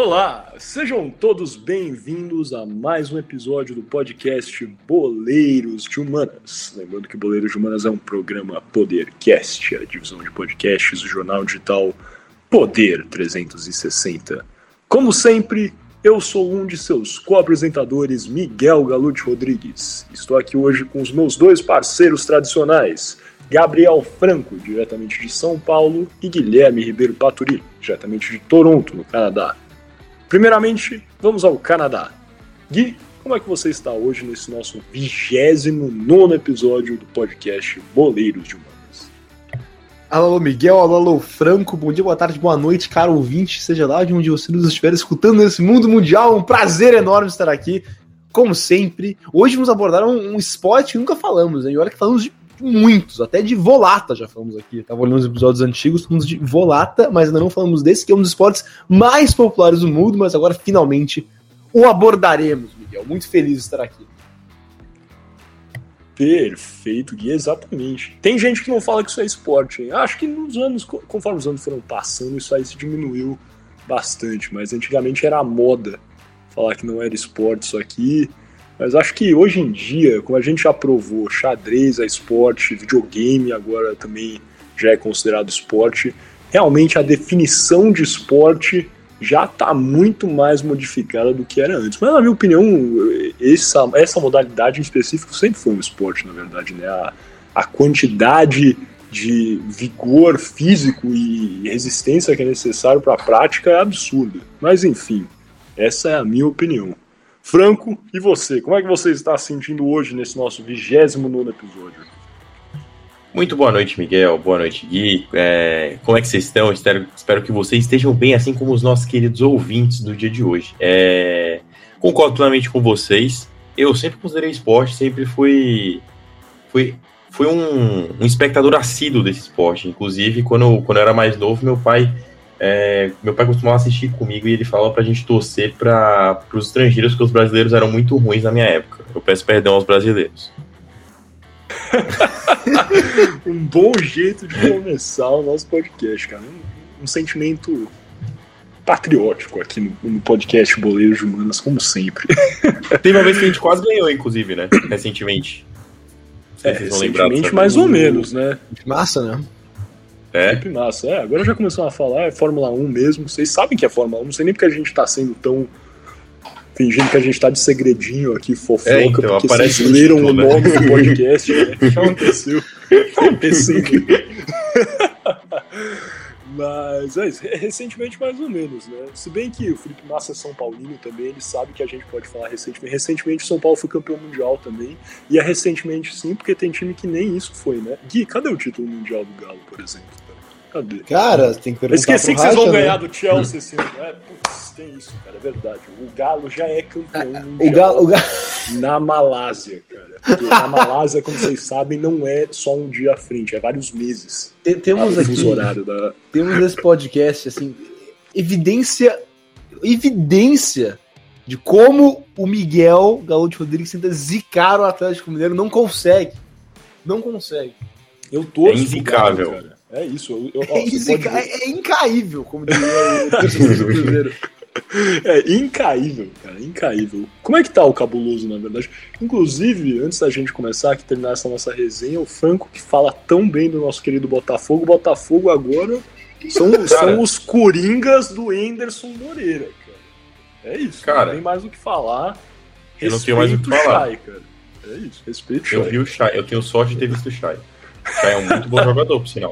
Olá, sejam todos bem-vindos a mais um episódio do podcast Boleiros de Humanas. Lembrando que Boleiros de Humanas é um programa Podercast, a divisão de podcasts do jornal digital Poder 360. Como sempre, eu sou um de seus co-apresentadores, Miguel Galute Rodrigues. Estou aqui hoje com os meus dois parceiros tradicionais, Gabriel Franco, diretamente de São Paulo, e Guilherme Ribeiro Paturi, diretamente de Toronto, no Canadá. Primeiramente, vamos ao Canadá. Gui, como é que você está hoje nesse nosso 29 episódio do podcast Boleiros de Humanas? Alô, Miguel, alô, alô, Franco, bom dia, boa tarde, boa noite, caro ouvinte, seja lá de onde você nos estiver escutando nesse mundo mundial, um prazer enorme estar aqui, como sempre. Hoje vamos abordar um, um esporte que nunca falamos, né? e olha que falamos de muitos, até de volata já falamos aqui. Tava olhando os episódios antigos, falamos de volata, mas ainda não falamos desse, que é um dos esportes mais populares do mundo, mas agora finalmente o abordaremos, Miguel. Muito feliz de estar aqui. Perfeito, Gui, exatamente. Tem gente que não fala que isso é esporte, hein? Acho que nos anos, conforme os anos foram passando, isso aí se diminuiu bastante, mas antigamente era a moda falar que não era esporte isso aqui. Mas acho que hoje em dia, como a gente já provou, xadrez é esporte, videogame agora também já é considerado esporte, realmente a definição de esporte já está muito mais modificada do que era antes. Mas, na minha opinião, essa, essa modalidade em específico sempre foi um esporte, na verdade. Né? A, a quantidade de vigor físico e resistência que é necessário para a prática é absurda. Mas, enfim, essa é a minha opinião. Franco, e você? Como é que você está se sentindo hoje nesse nosso 29 episódio? Muito boa noite, Miguel. Boa noite, Gui. É, como é que vocês estão? Espero, espero que vocês estejam bem, assim como os nossos queridos ouvintes do dia de hoje. É, concordo plenamente com vocês. Eu sempre considerei esporte, sempre fui, fui, fui um, um espectador assíduo desse esporte. Inclusive, quando, quando eu era mais novo, meu pai é, meu pai costumava assistir comigo e ele falava pra gente torcer para os estrangeiros, porque os brasileiros eram muito ruins na minha época. Eu peço perdão aos brasileiros. um bom jeito de começar o nosso podcast, cara. Um, um sentimento patriótico aqui no, no podcast Boleiros de Humanas, como sempre. Tem uma vez que a gente quase ganhou, inclusive, né? Recentemente. É, recentemente, mais ou menos, né? Massa, né? É. Sempre massa. É, agora já começou a falar, é Fórmula 1 mesmo. Vocês sabem que é Fórmula 1, não sei nem porque a gente tá sendo tão. fingindo que a gente tá de segredinho aqui, fofoca, é, então, porque vocês leram o né? nome do podcast. Né? O que aconteceu? aconteceu. Mas é isso, recentemente mais ou menos, né? Se bem que o Felipe Massa é São Paulino também, ele sabe que a gente pode falar recentemente. Recentemente o São Paulo foi campeão mundial também. E é recentemente sim, porque tem time que nem isso foi, né? Gui, cadê o título mundial do Galo, por exemplo? Cadê? Cara, tem que perguntar. Eu esqueci que vocês vão né? ganhar do Chelsea esse. É, putz, tem isso, cara, é verdade. O Galo já é campeão ah, o Galo, o Galo... na Malásia, cara. Porque na Malásia, como vocês sabem, não é só um dia à frente, é vários meses. temos aqui, horário da... temos nesse podcast, assim, evidência, evidência de como o Miguel Galo de Rodrigues tenta zicar o Atlético Mineiro, não consegue. Não consegue. Eu tô é invicável. cara. É isso. Eu, eu, ó, é, pode... é, incaível, como diria o Cruzeiro. É incaível, cara, incaível. Como é que tá o cabuloso, na verdade? Inclusive, antes da gente começar aqui, terminar essa nossa resenha, o Franco que fala tão bem do nosso querido Botafogo, Botafogo agora são, são os coringas do Enderson Moreira, cara. É isso, cara, não tem mais o que falar. Respeito eu não tenho mais o que falar. Shai, cara. É isso, respeito Eu vi o Shai, eu tenho sorte de ter visto o Shai. Já é um muito bom jogador, por sinal.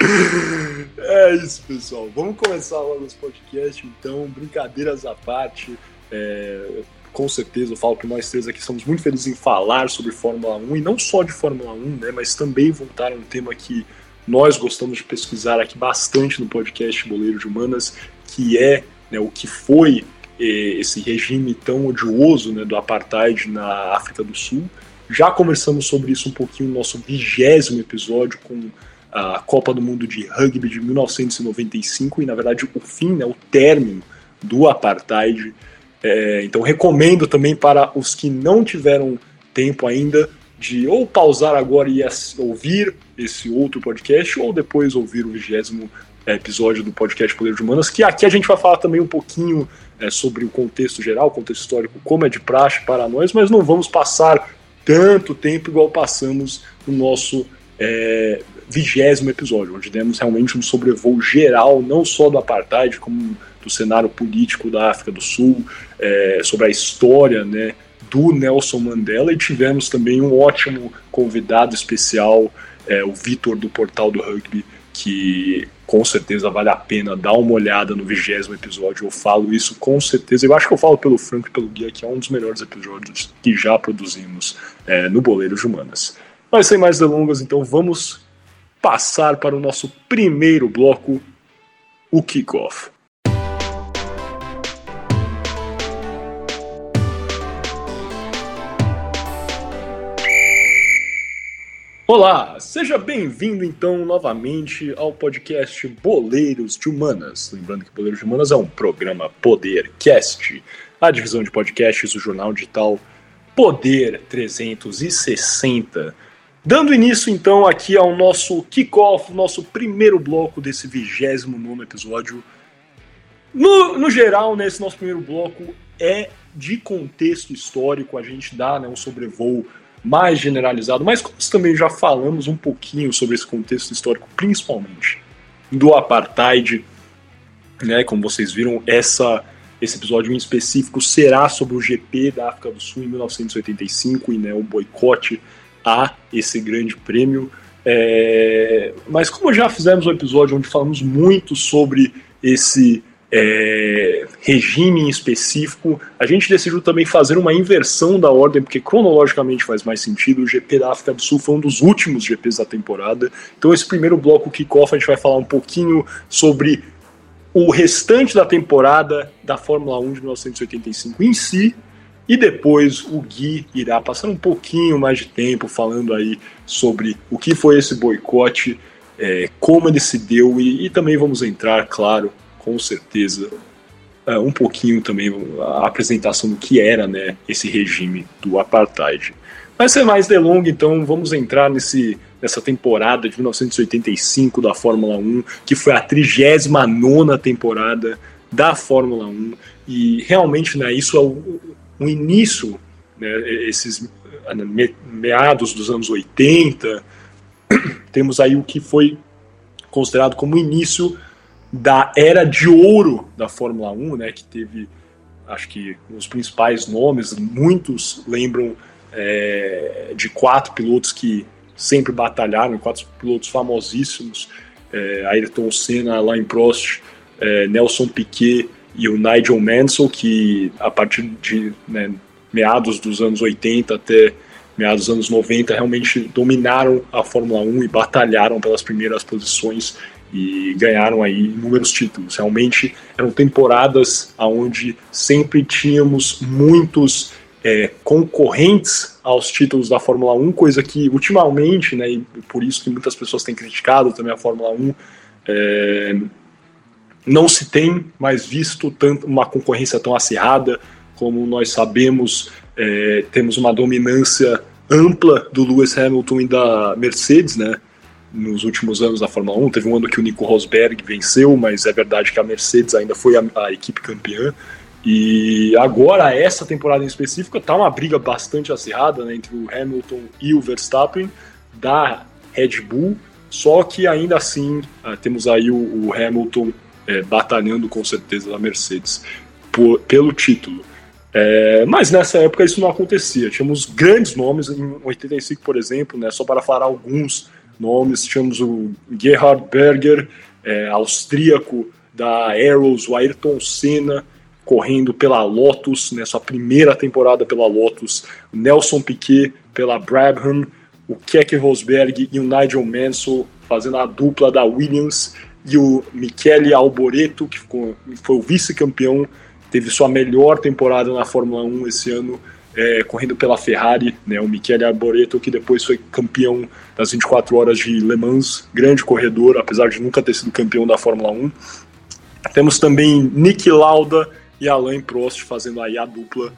É isso, pessoal. Vamos começar logo esse podcast, então. Brincadeiras à parte. É, com certeza, eu falo que nós três aqui somos muito felizes em falar sobre Fórmula 1, e não só de Fórmula 1, né, mas também voltar a um tema que nós gostamos de pesquisar aqui bastante no podcast Boleiro de Humanas, que é né, o que foi é, esse regime tão odioso né, do apartheid na África do Sul já conversamos sobre isso um pouquinho no nosso vigésimo episódio com a Copa do Mundo de Rugby de 1995 e, na verdade, o fim, né, o término do apartheid. É, então, recomendo também para os que não tiveram tempo ainda de ou pausar agora e ouvir esse outro podcast ou depois ouvir o vigésimo episódio do podcast Poder de Humanas, que aqui a gente vai falar também um pouquinho é, sobre o contexto geral, o contexto histórico, como é de praxe para nós, mas não vamos passar tanto tempo igual passamos no nosso é, vigésimo episódio, onde demos realmente um sobrevoo geral, não só do apartheid, como do cenário político da África do Sul, é, sobre a história né, do Nelson Mandela, e tivemos também um ótimo convidado especial, é, o Vitor do Portal do Rugby, que com certeza vale a pena dar uma olhada no vigésimo episódio. Eu falo isso com certeza. Eu acho que eu falo pelo Franco e pelo Guia, que é um dos melhores episódios que já produzimos é, no Boleiro de Humanas. Mas sem mais delongas, então vamos passar para o nosso primeiro bloco, o kickoff. Olá, seja bem-vindo então novamente ao podcast Boleiros de Humanas. Lembrando que Boleiros de Humanas é um programa Podercast, a divisão de podcasts do jornal digital Poder 360. Dando início então aqui ao nosso kickoff, nosso primeiro bloco desse 29 episódio. No, no geral, nesse nosso primeiro bloco é de contexto histórico, a gente dá né, um sobrevoo mais generalizado, mas como também já falamos um pouquinho sobre esse contexto histórico, principalmente do apartheid, né? Como vocês viram, essa esse episódio em específico será sobre o GP da África do Sul em 1985 e né, o boicote a esse grande prêmio. É... Mas como já fizemos um episódio onde falamos muito sobre esse é, regime específico, a gente decidiu também fazer uma inversão da ordem, porque cronologicamente faz mais sentido. O GP da África do Sul foi um dos últimos GPs da temporada. Então, esse primeiro bloco kickoff, a gente vai falar um pouquinho sobre o restante da temporada da Fórmula 1 de 1985 em si. E depois o Gui irá passar um pouquinho mais de tempo falando aí sobre o que foi esse boicote, é, como ele se deu e, e também vamos entrar, claro, com certeza, uh, um pouquinho também a apresentação do que era né, esse regime do apartheid. Mas sem mais delongas, então vamos entrar nesse, nessa temporada de 1985 da Fórmula 1, que foi a 39 temporada da Fórmula 1, e realmente né, isso é o, o início, né, esses meados dos anos 80, temos aí o que foi considerado como início da era de ouro da Fórmula 1, né, que teve, acho que os principais nomes, muitos lembram é, de quatro pilotos que sempre batalharam, quatro pilotos famosíssimos, é, Ayrton Senna, Alain Prost, é, Nelson Piquet e o Nigel Mansell, que a partir de né, meados dos anos 80 até meados dos anos 90 realmente dominaram a Fórmula 1 e batalharam pelas primeiras posições e ganharam aí inúmeros títulos. Realmente eram temporadas onde sempre tínhamos muitos é, concorrentes aos títulos da Fórmula 1, coisa que ultimamente, né, e por isso que muitas pessoas têm criticado também a Fórmula 1, é, não se tem mais visto tanto uma concorrência tão acirrada como nós sabemos, é, temos uma dominância ampla do Lewis Hamilton e da Mercedes, né? Nos últimos anos da Fórmula 1. Teve um ano que o Nico Rosberg venceu, mas é verdade que a Mercedes ainda foi a, a equipe campeã. E agora, essa temporada em específico, tá uma briga bastante acirrada né, entre o Hamilton e o Verstappen da Red Bull. Só que ainda assim, uh, temos aí o, o Hamilton é, batalhando com certeza da Mercedes por, pelo título. É, mas nessa época isso não acontecia. Tínhamos grandes nomes, em 85, por exemplo, né, só para falar alguns nomes, tínhamos o Gerhard Berger, é, austríaco da Arrows, o Ayrton Senna, correndo pela Lotus, né, sua primeira temporada pela Lotus, Nelson Piquet pela Brabham, o Keke Rosberg e o Nigel Mansell fazendo a dupla da Williams, e o Michele Alboreto, que ficou, foi o vice-campeão, teve sua melhor temporada na Fórmula 1 esse ano, é, correndo pela Ferrari, né, o Michele Arboreto, que depois foi campeão das 24 horas de Le Mans, grande corredor, apesar de nunca ter sido campeão da Fórmula 1. Temos também Nick Lauda e Alain Prost fazendo aí a dupla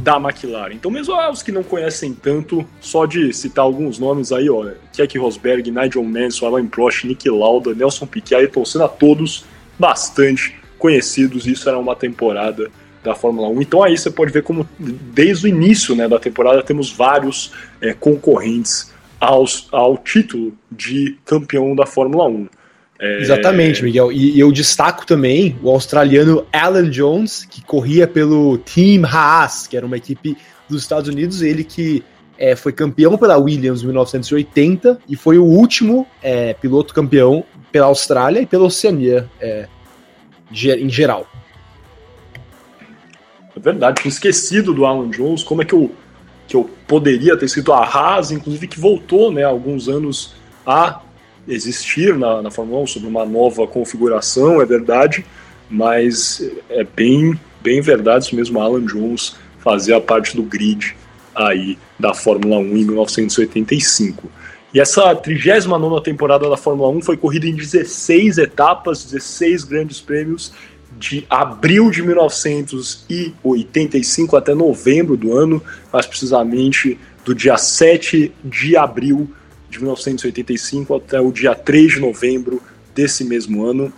da McLaren. Então, mesmo os que não conhecem tanto, só de citar alguns nomes aí, ó, Keck Rosberg, Nigel Mansell, Alain Prost, Nick Lauda, Nelson Piquet, Ayrton Senna, todos bastante conhecidos, isso era uma temporada da Fórmula 1. Então aí você pode ver como desde o início né, da temporada temos vários é, concorrentes aos, ao título de campeão da Fórmula 1. É... Exatamente, Miguel. E eu destaco também o australiano Alan Jones, que corria pelo Team Haas, que era uma equipe dos Estados Unidos, ele que é, foi campeão pela Williams em 1980 e foi o último é, piloto campeão pela Austrália e pela Oceania é, em geral. É verdade, tinha esquecido do Alan Jones, como é que eu, que eu poderia ter sido a Haas, inclusive que voltou né, alguns anos a existir na, na Fórmula 1 sobre uma nova configuração, é verdade, mas é bem, bem verdade isso mesmo, Alan Jones fazia parte do grid aí da Fórmula 1 em 1985. E essa 39 temporada da Fórmula 1 foi corrida em 16 etapas, 16 grandes prêmios, de abril de 1985 até novembro do ano, mais precisamente do dia 7 de abril de 1985 até o dia 3 de novembro desse mesmo ano.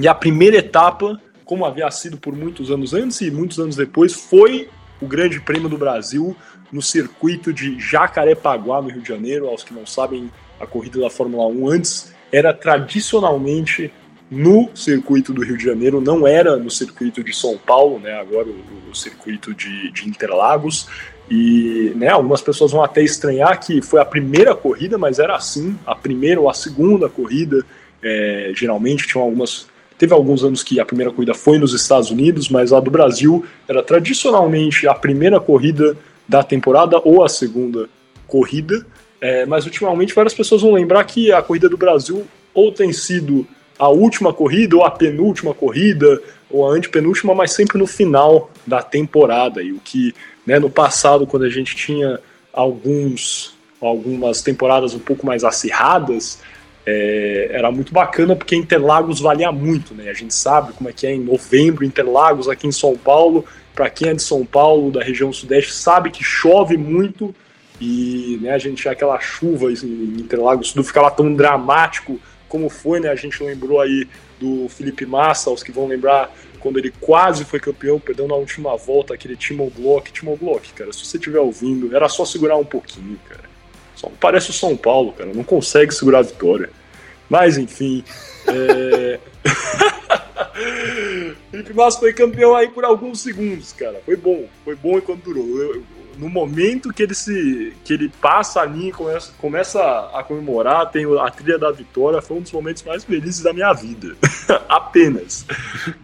E a primeira etapa, como havia sido por muitos anos antes e muitos anos depois, foi o Grande Prêmio do Brasil no circuito de Jacarepaguá, no Rio de Janeiro. Aos que não sabem, a corrida da Fórmula 1 antes era tradicionalmente no circuito do Rio de Janeiro, não era no circuito de São Paulo, né, agora o, o circuito de, de, Interlagos. E né, algumas pessoas vão até estranhar que foi a primeira corrida, mas era assim, a primeira ou a segunda corrida. É, geralmente tinham algumas Teve alguns anos que a primeira corrida foi nos Estados Unidos, mas a do Brasil era tradicionalmente a primeira corrida da temporada ou a segunda corrida. É, mas ultimamente várias pessoas vão lembrar que a corrida do Brasil ou tem sido a última corrida, ou a penúltima corrida, ou a antepenúltima, mas sempre no final da temporada. E o que né, no passado, quando a gente tinha alguns algumas temporadas um pouco mais acirradas, é, era muito bacana porque Interlagos valia muito, né? A gente sabe como é que é em novembro, Interlagos aqui em São Paulo. Para quem é de São Paulo, da região sudeste, sabe que chove muito e né, a gente tinha aquela chuva em Interlagos, tudo ficava tão dramático como foi, né? A gente lembrou aí do Felipe Massa, os que vão lembrar quando ele quase foi campeão, perdeu na última volta aquele Timo Glock. Timo Glock, cara, se você estiver ouvindo, era só segurar um pouquinho, cara. Só parece o São Paulo, cara. Não consegue segurar a vitória. Mas, enfim. É... Felipe Massa foi campeão aí por alguns segundos, cara. Foi bom. Foi bom enquanto durou. Eu, no momento que ele se que ele passa a linha e começa, começa a comemorar, tem a trilha da vitória, foi um dos momentos mais felizes da minha vida. Apenas.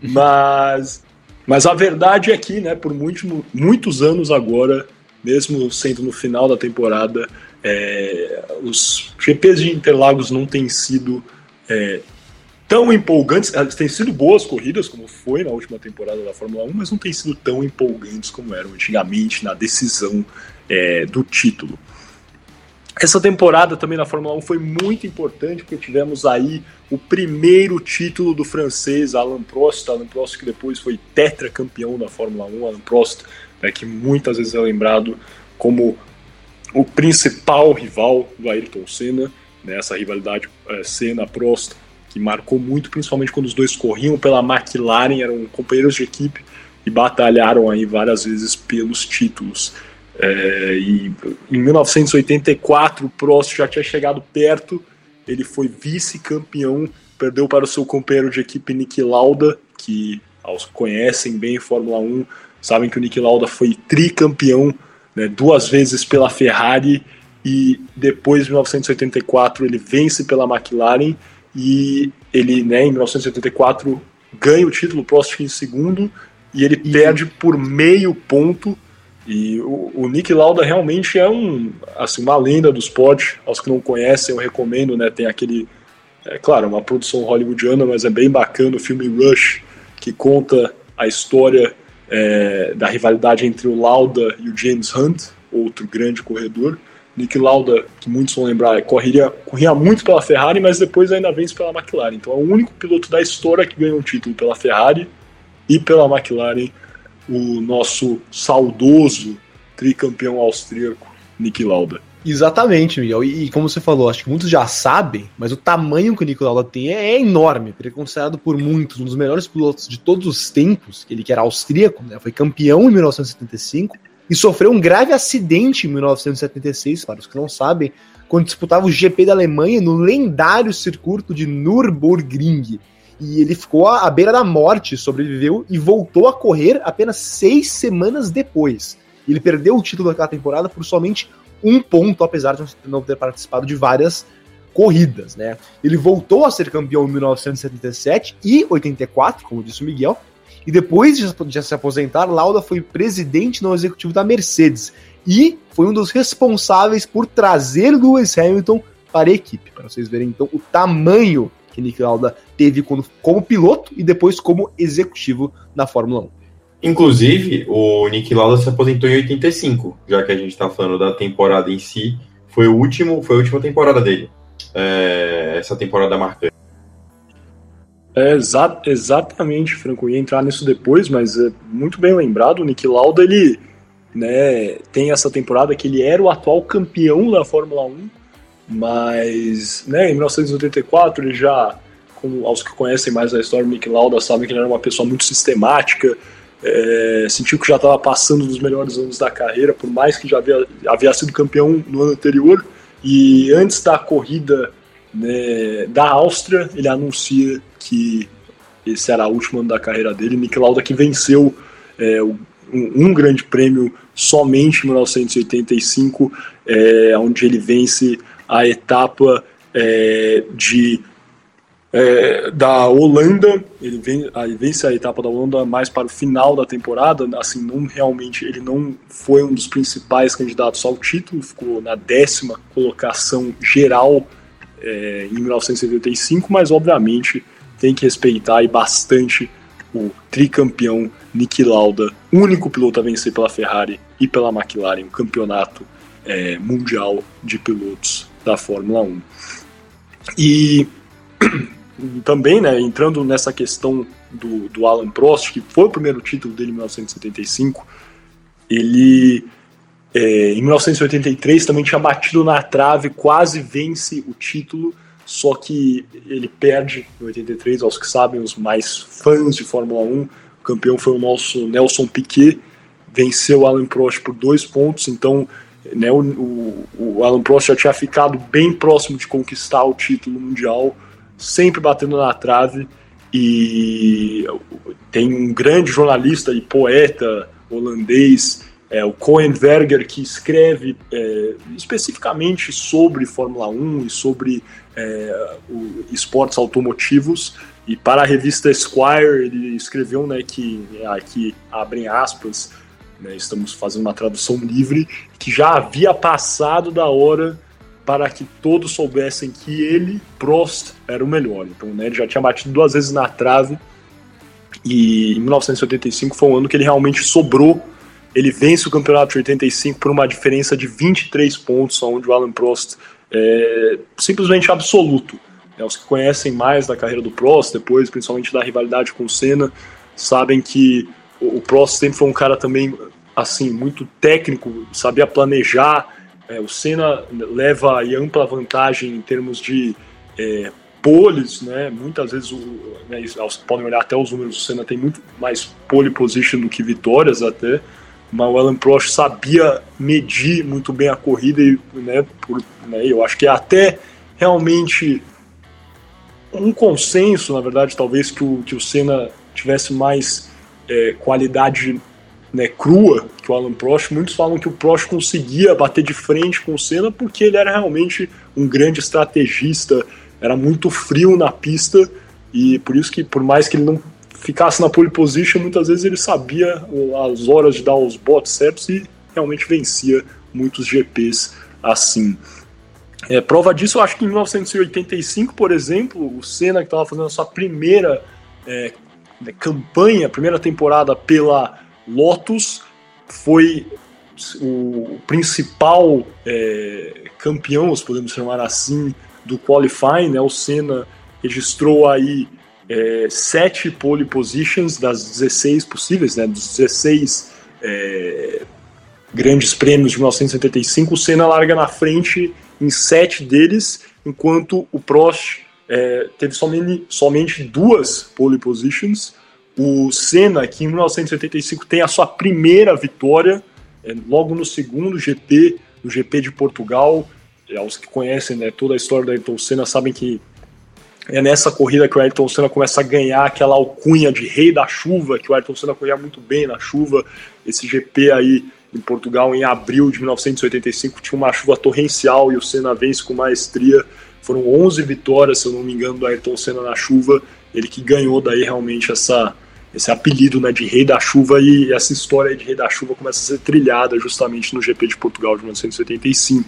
Mas mas a verdade é que, né, por muito, muitos anos agora, mesmo sendo no final da temporada, é, os GPs de Interlagos não têm sido é, tão empolgantes. Elas têm sido boas corridas, como foi na última temporada da Fórmula 1, mas não têm sido tão empolgantes como eram antigamente na decisão é, do título. Essa temporada também na Fórmula 1 foi muito importante porque tivemos aí o primeiro título do francês Alain Prost, Alain Prost que depois foi tetracampeão da Fórmula 1, Alain Prost, né, que muitas vezes é lembrado como o principal rival do Ayrton Senna, né, essa rivalidade é, Senna-Prost, marcou muito, principalmente quando os dois corriam pela McLaren, eram companheiros de equipe e batalharam aí várias vezes pelos títulos. É, e em 1984 o Prost já tinha chegado perto, ele foi vice-campeão, perdeu para o seu companheiro de equipe Nick Lauda, que aos que conhecem bem Fórmula 1 sabem que o Nick Lauda foi tricampeão né, duas vezes pela Ferrari e depois de 1984 ele vence pela McLaren e ele, né, em 1984 ganha o título, Prost em segundo e ele e... perde por meio ponto e o, o, Nick Lauda realmente é um, assim, uma lenda do esporte. Aos que não conhecem, eu recomendo, né? Tem aquele, é claro, uma produção hollywoodiana, mas é bem bacana o filme Rush, que conta a história é, da rivalidade entre o Lauda e o James Hunt, outro grande corredor. Nick Lauda, que muitos vão lembrar, corria, corria muito pela Ferrari, mas depois ainda vence pela McLaren. Então é o único piloto da história que ganhou um título pela Ferrari e pela McLaren, o nosso saudoso tricampeão austríaco Nick Lauda. Exatamente, Miguel. E, e, como você falou, acho que muitos já sabem, mas o tamanho que o Nico Lauda tem é, é, enorme. Ele é considerado por muitos um dos melhores pilotos de todos os tempos. Ele que era austríaco, né, foi campeão em 1975 e sofreu um grave acidente em 1976, para os que não sabem, quando disputava o GP da Alemanha no lendário circuito de Nürburgring. E ele ficou à beira da morte, sobreviveu e voltou a correr apenas seis semanas depois. Ele perdeu o título daquela temporada por somente um ponto, apesar de não ter participado de várias corridas, né? Ele voltou a ser campeão em 1977 e 84, como disse o Miguel, e depois de se aposentar, Lauda foi presidente no executivo da Mercedes e foi um dos responsáveis por trazer Lewis Hamilton para a equipe, para vocês verem então o tamanho que Nick Lauda teve como, como piloto e depois como executivo na Fórmula 1. Inclusive, o Nick Lauda se aposentou em 85, já que a gente está falando da temporada em si. Foi o último, foi a última temporada dele. É, essa temporada marcante. É, exa exatamente, Franco. Ia entrar nisso depois, mas é muito bem lembrado. O Nick Lauda ele, né, tem essa temporada que ele era o atual campeão da Fórmula 1, mas né, em 1984 ele já, como aos que conhecem mais a história do Nick Lauda sabem que ele era uma pessoa muito sistemática, é, sentiu que já estava passando dos melhores anos da carreira, por mais que já havia, havia sido campeão no ano anterior. E antes da corrida né, da Áustria, ele anuncia que esse era o último ano da carreira dele. Nick Lauda que venceu é, um, um, grande prêmio somente em 1985, é, onde ele vence a etapa é, de é, da Holanda, ele, vem, ele vence a etapa da Holanda mais para o final da temporada, assim, não realmente, ele não foi um dos principais candidatos ao título, ficou na décima colocação geral é, em 1985, mas obviamente tem que respeitar e bastante o tricampeão Niki Lauda, único piloto a vencer pela Ferrari e pela McLaren, o campeonato é, mundial de pilotos da Fórmula 1. E também, né, entrando nessa questão do, do Alan Prost, que foi o primeiro título dele em 1975, ele é, em 1983 também tinha batido na trave, quase vence o título, só que ele perde em 83, aos que sabem, os mais fãs de Fórmula 1, o campeão foi o nosso Nelson Piquet, venceu o Alan Prost por dois pontos, então né, o, o, Alan Prost já tinha ficado bem próximo de conquistar o título mundial, sempre batendo na trave. E tem um grande jornalista e poeta holandês, é, o Coenberger, que escreve é, especificamente sobre Fórmula 1 e sobre é, o, esportes automotivos. E para a revista Esquire, ele escreveu né, que, aqui abrem aspas, né, estamos fazendo uma tradução livre, que já havia passado da hora para que todos soubessem que ele, Prost, era o melhor. Então, né, ele já tinha batido duas vezes na trave e em 1985 foi um ano que ele realmente sobrou. Ele vence o campeonato de 85 por uma diferença de 23 pontos, onde o Alan Prost é simplesmente absoluto. É, os que conhecem mais da carreira do Prost, depois, principalmente da rivalidade com o Senna, sabem que o Prost sempre foi um cara também assim muito técnico, sabia planejar, é, o Senna leva aí ampla vantagem em termos de é, poles, né? Muitas vezes, o, né, podem olhar até os números, o Senna tem muito mais pole position do que vitórias até, mas o Alan Prost sabia medir muito bem a corrida e, né, por, né, eu acho que é até realmente um consenso, na verdade, talvez que o, que o Senna tivesse mais é, qualidade né, crua que o Alan Prost, muitos falam que o Prost conseguia bater de frente com o Senna porque ele era realmente um grande estrategista, era muito frio na pista e por isso que por mais que ele não ficasse na pole position, muitas vezes ele sabia as horas de dar os bots certos e realmente vencia muitos GPs assim. É, prova disso, eu acho que em 1985, por exemplo, o Senna que estava fazendo a sua primeira é, campanha, primeira temporada pela Lotus foi o principal é, campeão, se podemos chamar assim, do qualifying, né? O Senna registrou aí é, sete pole positions das 16 possíveis, né? Dos 16 é, grandes prêmios de 1975, o Senna larga na frente em sete deles, enquanto o Prost é, teve somente, somente duas pole positions. O Senna, que em 1985 tem a sua primeira vitória, é, logo no segundo GP, no GP de Portugal. É, os que conhecem né, toda a história da Ayrton Senna sabem que é nessa corrida que o Ayrton Senna começa a ganhar aquela alcunha de rei da chuva, que o Ayrton Senna corria muito bem na chuva. Esse GP aí em Portugal, em abril de 1985, tinha uma chuva torrencial e o Senna vence com maestria. Foram 11 vitórias, se eu não me engano, do Ayrton Senna na chuva. Ele que ganhou daí realmente essa, esse apelido né, de Rei da Chuva e essa história de Rei da Chuva começa a ser trilhada justamente no GP de Portugal de 1985.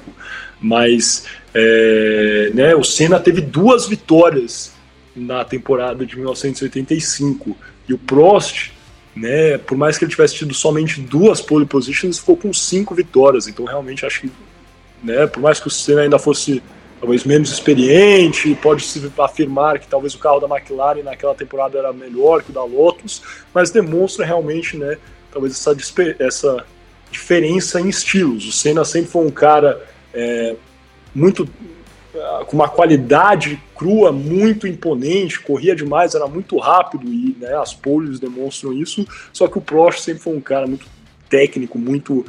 Mas é, né, o Senna teve duas vitórias na temporada de 1985 e o Prost né, por mais que ele tivesse tido somente duas pole positions, ficou com cinco vitórias. Então, realmente, acho que, né, por mais que o Senna ainda fosse talvez menos experiente, pode-se afirmar que talvez o carro da McLaren naquela temporada era melhor que o da Lotus, mas demonstra realmente, né, talvez essa, essa diferença em estilos. O Senna sempre foi um cara é, muito com uma qualidade crua muito imponente, corria demais, era muito rápido e né, as poles demonstram isso. Só que o Prost sempre foi um cara muito técnico, muito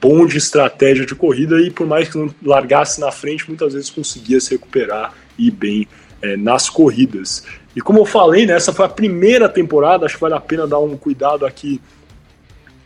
bom de estratégia de corrida e por mais que não largasse na frente, muitas vezes conseguia se recuperar e ir bem é, nas corridas. E como eu falei, né, essa foi a primeira temporada, acho que vale a pena dar um cuidado aqui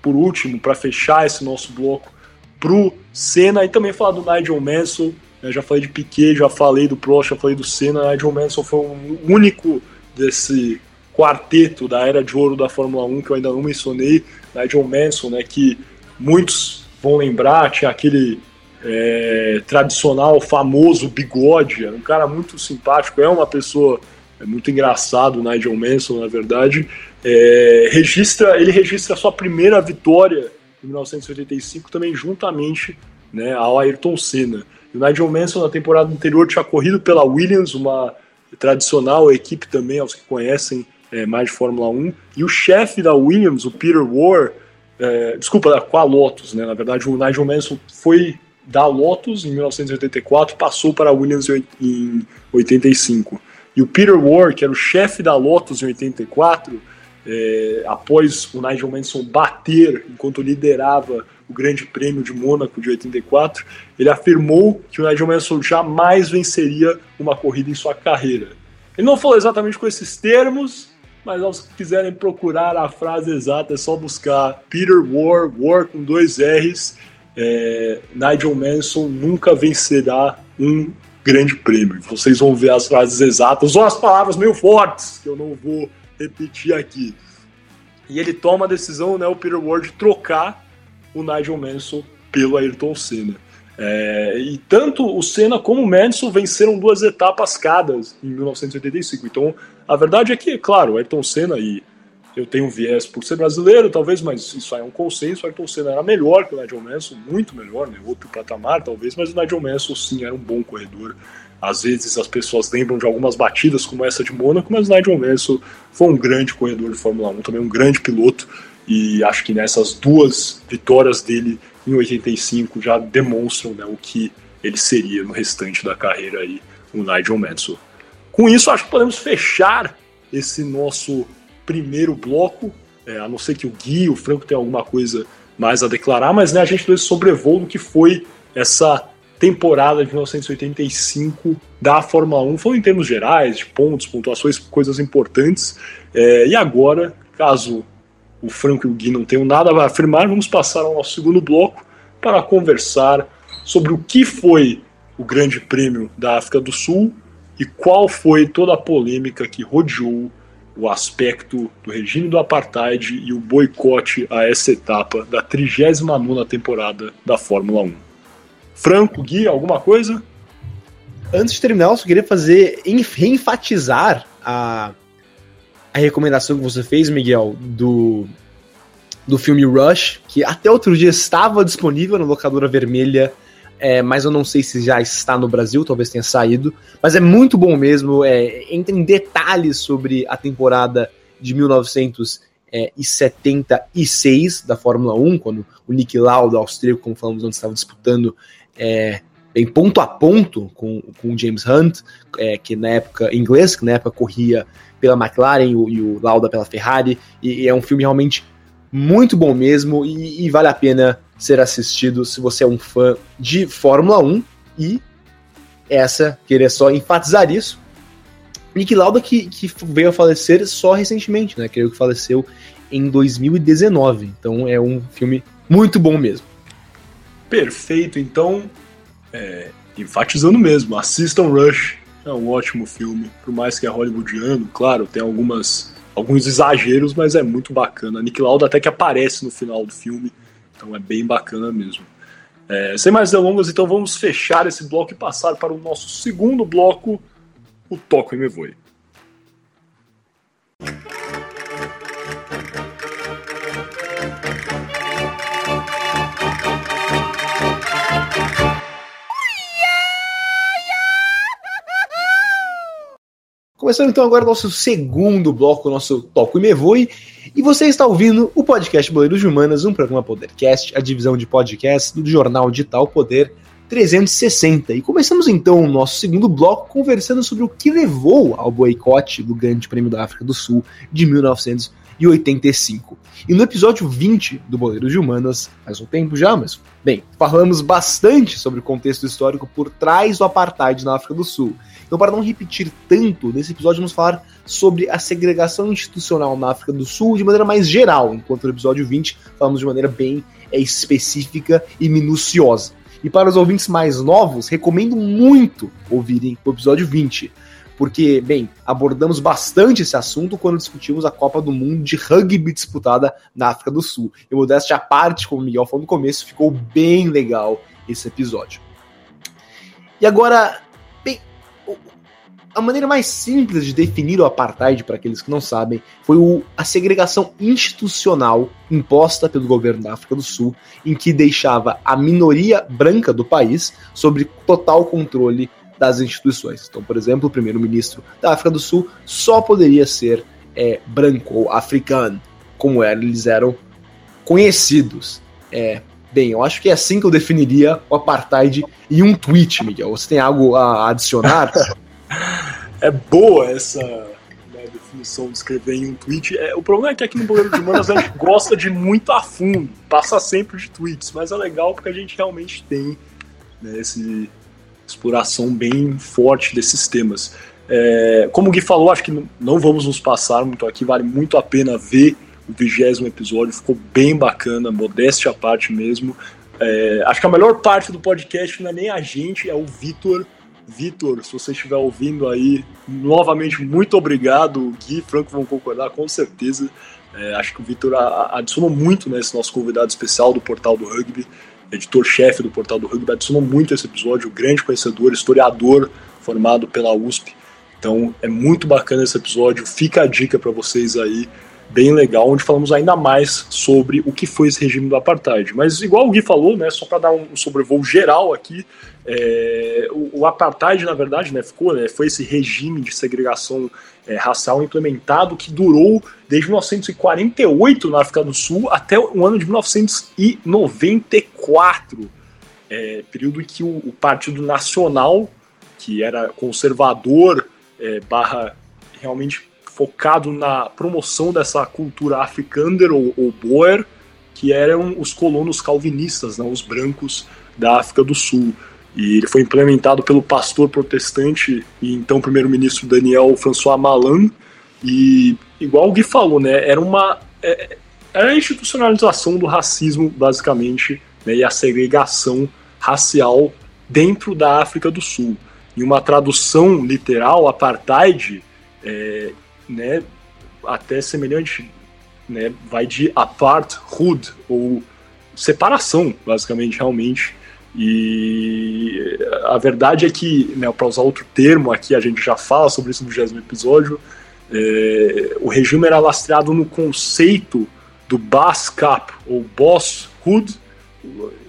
por último para fechar esse nosso bloco pro Senna e também falar do Nigel Mansell já falei de Piquet, já falei do Prost, já falei do Senna. Nigel Mansell foi o único desse quarteto da era de ouro da Fórmula 1 que eu ainda não mencionei. Nigel Mansell, né, que muitos vão lembrar, tinha aquele é, tradicional, famoso bigode, era um cara muito simpático, é uma pessoa é muito engraçado, Nigel Mansell, na verdade. É, registra, ele registra a sua primeira vitória em 1985 também juntamente né, ao Ayrton Senna. O Nigel Mansell na temporada anterior tinha corrido pela Williams, uma tradicional equipe também, aos que conhecem é, mais de Fórmula 1. E o chefe da Williams, o Peter War, é, desculpa, com a Lotus, né? Na verdade, o Nigel Mansell foi da Lotus em 1984, passou para a Williams em 85. E o Peter War, que era o chefe da Lotus em 84, é, após o Nigel Mansell bater enquanto liderava o Grande Prêmio de Mônaco de 84, ele afirmou que o Nigel Mansell jamais venceria uma corrida em sua carreira. Ele não falou exatamente com esses termos, mas aos que quiserem procurar a frase exata é só buscar Peter War, War com dois R's. É, Nigel Mansell nunca vencerá um grande prêmio. Vocês vão ver as frases exatas ou as palavras meio fortes que eu não vou repetir aqui. E ele toma a decisão, né, o Peter Ward, trocar o Nigel Mansell pelo Ayrton Senna. É, e tanto o Senna como o Mansell venceram duas etapas cada em 1985. Então, a verdade é que, claro, Ayrton Senna, e eu tenho um viés por ser brasileiro, talvez, mas isso aí é um consenso, Ayrton Senna era melhor que o Nigel Mansell, muito melhor, né, outro patamar talvez, mas o Nigel Mansell sim era um bom corredor. Às vezes as pessoas lembram de algumas batidas como essa de Mônaco, mas Nigel Mansell foi um grande corredor de Fórmula 1, também um grande piloto, e acho que nessas duas vitórias dele em 85 já demonstram né, o que ele seria no restante da carreira aí, o Nigel Mansell. Com isso, acho que podemos fechar esse nosso primeiro bloco, é, a não ser que o Gui o Franco tenham alguma coisa mais a declarar, mas né, a gente deu esse sobrevoo que foi essa temporada de 1985 da Fórmula 1, foi em termos gerais, de pontos, pontuações, coisas importantes. É, e agora, caso o Franco e o Gui não tenham nada a afirmar, vamos passar ao nosso segundo bloco para conversar sobre o que foi o Grande Prêmio da África do Sul e qual foi toda a polêmica que rodeou o aspecto do regime do apartheid e o boicote a essa etapa da 39ª temporada da Fórmula 1. Franco, Gui, alguma coisa? Antes de terminar, eu só queria fazer, reenfatizar a a recomendação que você fez, Miguel, do, do filme Rush, que até outro dia estava disponível na locadora vermelha, é, mas eu não sei se já está no Brasil, talvez tenha saído. Mas é muito bom mesmo, é, entra em detalhes sobre a temporada de 1985 1976 da Fórmula 1, quando o Nick Lauda, austríaco, como falamos antes, estava disputando é, em ponto a ponto com, com o James Hunt, é, que na época inglês, que na época corria pela McLaren e o Lauda pela Ferrari, e, e, é um filme realmente muito bom mesmo e, e, vale a pena ser assistido se você é um fã de Fórmula 1 e essa, querer só enfatizar isso, Nick Lauda que, que veio a falecer só recentemente, né, creio que faleceu em 2019, então é um filme muito bom mesmo. Perfeito, então é, enfatizando mesmo, assistam Rush, é um ótimo filme, por mais que é hollywoodiano, claro, tem algumas alguns exageros, mas é muito bacana. A Nick Lauda até que aparece no final do filme, então é bem bacana mesmo. É, sem mais delongas, então vamos fechar esse bloco e passar para o nosso segundo bloco, o Toco e Me Voe. Começando então agora o nosso segundo bloco, nosso Toco e Me Voe. E você está ouvindo o podcast Boleiros de Humanas, um programa Podercast, a divisão de podcast do jornal digital Poder 360. E começamos então o nosso segundo bloco conversando sobre o que levou ao boicote do Grande Prêmio da África do Sul de 1985. E no episódio 20 do Boleiros de Humanas, faz um tempo já, mas bem, falamos bastante sobre o contexto histórico por trás do apartheid na África do Sul. Então, para não repetir tanto, nesse episódio vamos falar sobre a segregação institucional na África do Sul de maneira mais geral, enquanto no episódio 20 falamos de maneira bem é, específica e minuciosa. E para os ouvintes mais novos, recomendo muito ouvirem o episódio 20, porque, bem, abordamos bastante esse assunto quando discutimos a Copa do Mundo de rugby disputada na África do Sul. E modéstia à parte, como o Miguel falou no começo, ficou bem legal esse episódio. E agora, a maneira mais simples de definir o apartheid, para aqueles que não sabem, foi o, a segregação institucional imposta pelo governo da África do Sul, em que deixava a minoria branca do país sobre total controle das instituições. Então, por exemplo, o primeiro-ministro da África do Sul só poderia ser é, branco ou africano, como eles eram conhecidos. É, bem, eu acho que é assim que eu definiria o apartheid em um tweet, Miguel. Você tem algo a adicionar? é boa essa né, definição de escrever em um tweet. É, o problema é que aqui no Boleiro de Humanas a gente gosta de muito a fundo, passa sempre de tweets, mas é legal porque a gente realmente tem né, essa exploração bem forte desses temas. É, como o Gui falou, acho que não, vamos nos passar muito aqui, vale muito a pena ver o vigésimo episódio, ficou bem bacana, modéstia à parte mesmo. É, acho que a melhor parte do podcast não é nem a gente, é o Vitor Vitor, se você estiver ouvindo aí, novamente, muito obrigado. O Gui e Franco vão concordar, com certeza. É, acho que o Vitor adicionou muito nesse né, nosso convidado especial do Portal do Rugby, editor-chefe do Portal do Rugby, adicionou muito esse episódio, grande conhecedor, historiador formado pela USP. Então é muito bacana esse episódio, fica a dica para vocês aí bem legal, onde falamos ainda mais sobre o que foi esse regime do apartheid. Mas igual o Gui falou, né, só para dar um sobrevoo geral aqui, é, o, o, apartheid, na verdade, né, ficou, né, foi esse regime de segregação é, racial implementado que durou desde 1948 na África do Sul até o ano de 1994, é, período em que o, o, Partido Nacional, que era conservador, é, barra realmente focado na promoção dessa cultura africander ou, ou boer, que eram os colonos calvinistas, né, os brancos da África do Sul. E ele foi implementado pelo pastor protestante e então primeiro-ministro Daniel François Malan. E, igual o Gui falou, né, era uma é, era a institucionalização do racismo, basicamente, né, e a segregação racial dentro da África do Sul. Em uma tradução literal, apartheid é, né, até semelhante, né, vai de aparthood, ou separação, basicamente, realmente. E a verdade é que, né, para usar outro termo aqui, a gente já fala sobre isso no 20 episódio, é, o regime era lastreado no conceito do Bass Cap, ou Bosshood,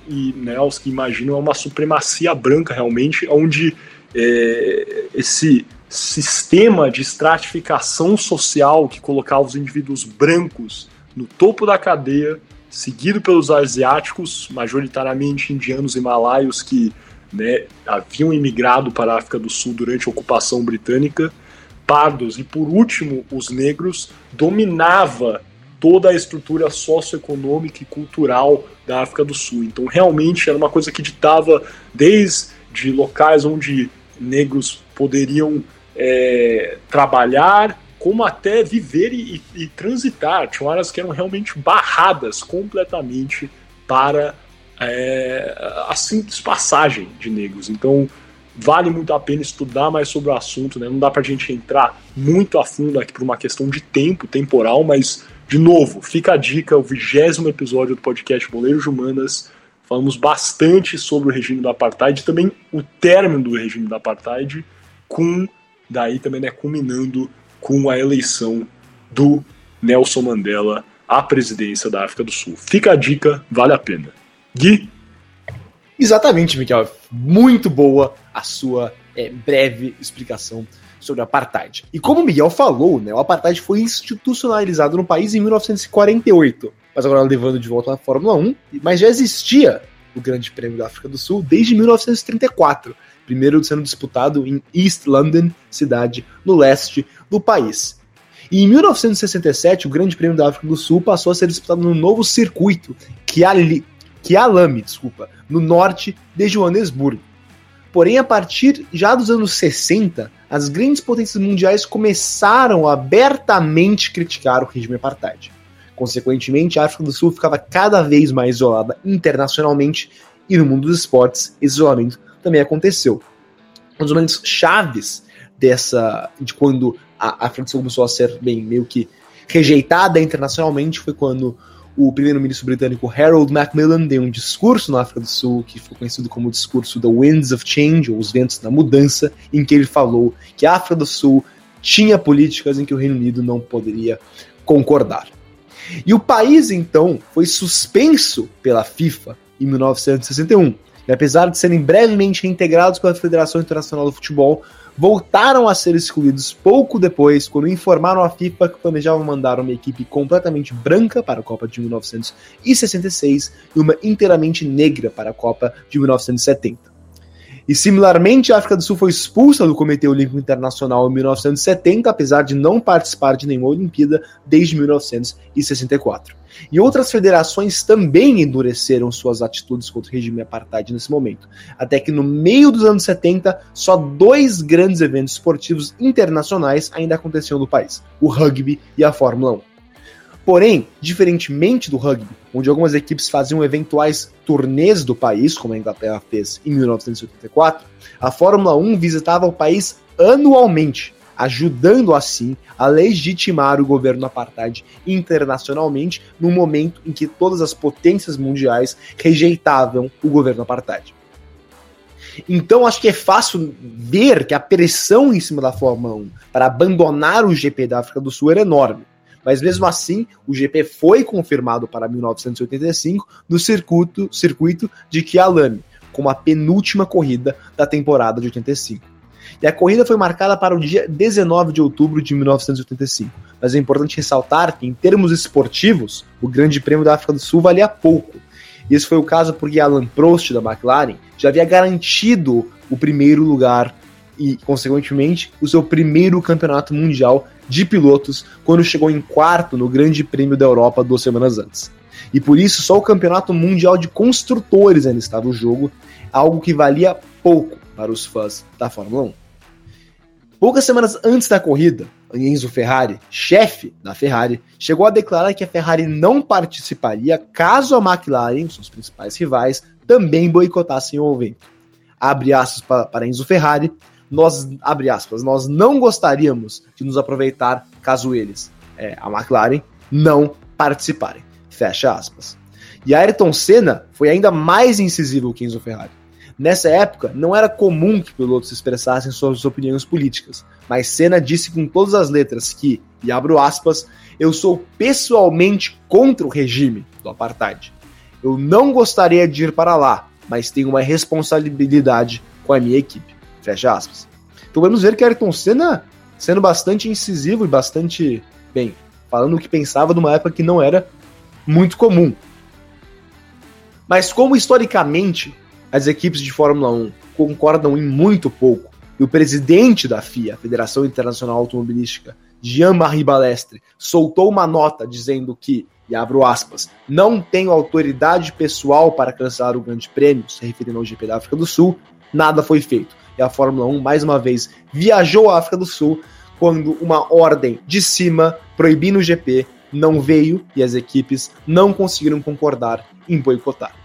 e né, os que imaginam é uma supremacia branca realmente, onde é, esse sistema de estratificação social que colocava os indivíduos brancos no topo da cadeia, seguido pelos asiáticos, majoritariamente indianos e malaios que né, haviam imigrado para a África do Sul durante a ocupação britânica, pardos e, por último, os negros, dominava toda a estrutura socioeconômica e cultural da África do Sul. Então, realmente era uma coisa que ditava desde locais onde negros poderiam é, trabalhar, como até viver e, e, transitar. Tinham áreas que eram realmente barradas completamente para é, a simples passagem de negros. Então, vale muito a pena estudar mais sobre o assunto. Né? Não dá para a gente entrar muito a fundo aqui por uma questão de tempo, temporal, mas, de novo, fica a dica: o vigésimo episódio do podcast Boleiros Humanas. Falamos bastante sobre o regime do apartheid também o término do regime do apartheid, com daí também né, culminando com a eleição do Nelson Mandela à presidência da África do Sul. Fica a dica, vale a pena. Gui? Exatamente, Miguel. Muito boa a sua é, breve explicação sobre o apartheid. E como o Miguel falou, né, o apartheid foi institucionalizado no país em 1948, mas agora levando de volta à Fórmula 1, mas já existia o Grande Prêmio da África do Sul desde 1934, primeiro sendo disputado em East London, cidade no leste do país. E em 1967, o Grande Prêmio da África do Sul passou a ser disputado no novo circuito, que ali Kialami, desculpa, no norte de Joanesburgo. Porém, a partir já dos anos 60, as grandes potências mundiais começaram a abertamente criticar o regime apartheid. Consequentemente, a África do Sul ficava cada vez mais isolada internacionalmente e no mundo dos esportes esse isolamento também aconteceu. Um dos momentos chaves dessa de quando a do Sul começou a ser bem meio que rejeitada internacionalmente foi quando o primeiro-ministro britânico Harold Macmillan deu um discurso na África do Sul, que foi conhecido como o discurso The Winds of Change, ou os ventos da mudança, em que ele falou que a África do Sul tinha políticas em que o Reino Unido não poderia concordar. E o país, então, foi suspenso pela FIFA em 1961. E apesar de serem brevemente reintegrados pela Federação Internacional do Futebol, voltaram a ser excluídos pouco depois, quando informaram a FIFA que planejavam mandar uma equipe completamente branca para a Copa de 1966 e uma inteiramente negra para a Copa de 1970. E similarmente, a África do Sul foi expulsa do Comitê Olímpico Internacional em 1970, apesar de não participar de nenhuma Olimpíada desde 1964. E outras federações também endureceram suas atitudes contra o regime apartheid nesse momento. Até que no meio dos anos 70, só dois grandes eventos esportivos internacionais ainda aconteciam no país: o rugby e a Fórmula 1. Porém, diferentemente do rugby, onde algumas equipes faziam eventuais turnês do país, como a Inglaterra fez em 1984, a Fórmula 1 visitava o país anualmente, ajudando assim a legitimar o governo apartheid internacionalmente no momento em que todas as potências mundiais rejeitavam o governo apartheid. Então acho que é fácil ver que a pressão em cima da Fórmula 1 para abandonar o GP da África do Sul era enorme. Mas mesmo assim, o GP foi confirmado para 1985 no circuito, circuito de Kialami, como a penúltima corrida da temporada de 85. E a corrida foi marcada para o dia 19 de outubro de 1985. Mas é importante ressaltar que, em termos esportivos, o Grande Prêmio da África do Sul valia pouco. E esse foi o caso porque Alan Prost, da McLaren, já havia garantido o primeiro lugar e, consequentemente, o seu primeiro campeonato mundial de pilotos quando chegou em quarto no Grande Prêmio da Europa duas semanas antes. E por isso, só o campeonato mundial de construtores ainda estava no jogo, algo que valia pouco para os fãs da Fórmula 1. Poucas semanas antes da corrida, Enzo Ferrari, chefe da Ferrari, chegou a declarar que a Ferrari não participaria caso a McLaren, seus principais rivais, também boicotassem o evento. Abre aspas para Enzo Ferrari, nós, abre aspas, nós não gostaríamos de nos aproveitar caso eles, é, a McLaren, não participarem. Fecha aspas. E Ayrton Senna foi ainda mais incisivo que Enzo Ferrari. Nessa época, não era comum que pilotos expressassem suas opiniões políticas, mas Senna disse com todas as letras que, e abro aspas, eu sou pessoalmente contra o regime do apartheid. Eu não gostaria de ir para lá, mas tenho uma responsabilidade com a minha equipe. Fecha aspas. Então vamos ver que Ayrton Senna sendo bastante incisivo e bastante, bem, falando o que pensava numa época que não era muito comum. Mas como historicamente as equipes de Fórmula 1 concordam em muito pouco, e o presidente da FIA, Federação Internacional Automobilística, Jean-Marie Balestre, soltou uma nota dizendo que, e abro aspas, não tenho autoridade pessoal para cancelar o Grande Prêmio, se referindo ao GP da África do Sul, nada foi feito. E a Fórmula 1, mais uma vez, viajou à África do Sul quando uma ordem de cima proibindo o GP não veio e as equipes não conseguiram concordar em boicotar.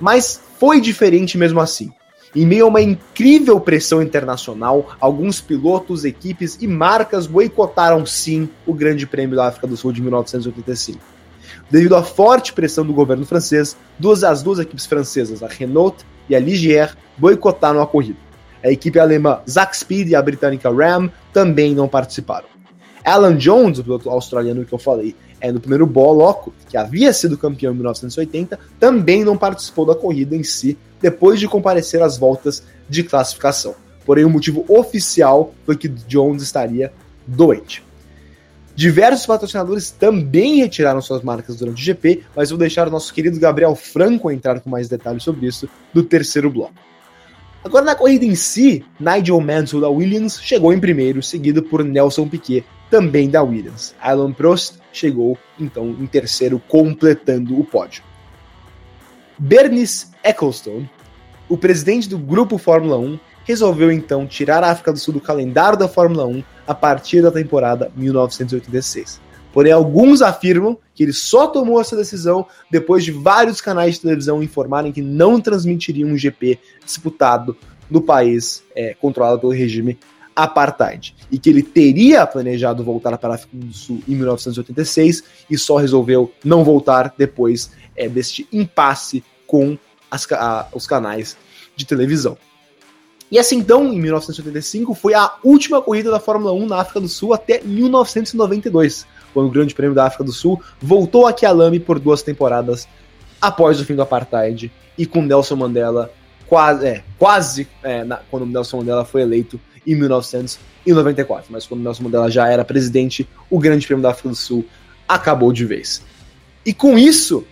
Mas foi diferente mesmo assim. Em meio a uma incrível pressão internacional, alguns pilotos, equipes e marcas boicotaram sim o Grande Prêmio da África do Sul de 1985. Devido à forte pressão do governo francês, duas, as duas equipes francesas, a Renault e a Ligier, boicotaram a corrida. A equipe alemã Zack Speed e a britânica Ram também não participaram. Alan Jones, o piloto australiano que eu falei, é no primeiro bloco, que havia sido campeão em 1980, também não participou da corrida em si, depois de comparecer às voltas de classificação. Porém, o motivo oficial foi que Jones estaria doente. Diversos patrocinadores também retiraram suas marcas durante o GP, mas vou deixar o nosso querido Gabriel Franco entrar com mais detalhes sobre isso do terceiro bloco. Agora, na corrida em si, Nigel Mansell da Williams chegou em primeiro, seguido por Nelson Piquet, também da Williams. Alan Prost chegou, então, em terceiro, completando o pódio. Bernice Ecclestone, o presidente do grupo Fórmula 1, resolveu então tirar a África do Sul do calendário da Fórmula 1 a partir da temporada 1986. Porém, alguns afirmam que ele só tomou essa decisão depois de vários canais de televisão informarem que não transmitiriam um GP disputado no país é, controlado pelo regime apartheid. E que ele teria planejado voltar para a África do Sul em 1986 e só resolveu não voltar depois é, deste impasse com as, a, os canais de televisão. E assim então, em 1985, foi a última corrida da Fórmula 1 na África do Sul até 1992 quando o Grande Prêmio da África do Sul voltou a Kialami por duas temporadas após o fim do apartheid e com Nelson Mandela quase, é, quase é, na, quando Nelson Mandela foi eleito em 1994. Mas quando Nelson Mandela já era presidente, o Grande Prêmio da África do Sul acabou de vez. E com isso,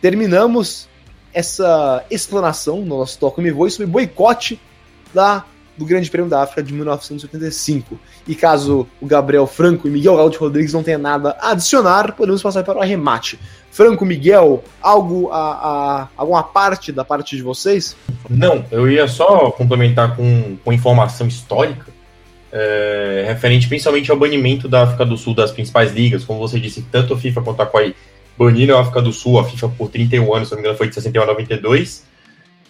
terminamos essa explanação no nosso Toca Me Voe sobre boicote da do Grande Prêmio da África de 1985. E caso o Gabriel Franco e Miguel Gaudi Rodrigues não tenham nada a adicionar, podemos passar para o arremate. Franco, Miguel, algo a, a, alguma parte da parte de vocês? Não, eu ia só complementar com, com informação histórica, é, referente principalmente ao banimento da África do Sul das principais ligas. Como você disse, tanto a FIFA quanto a COI baniram a África do Sul, a FIFA por 31 anos, se não me engano foi de 61 a 92.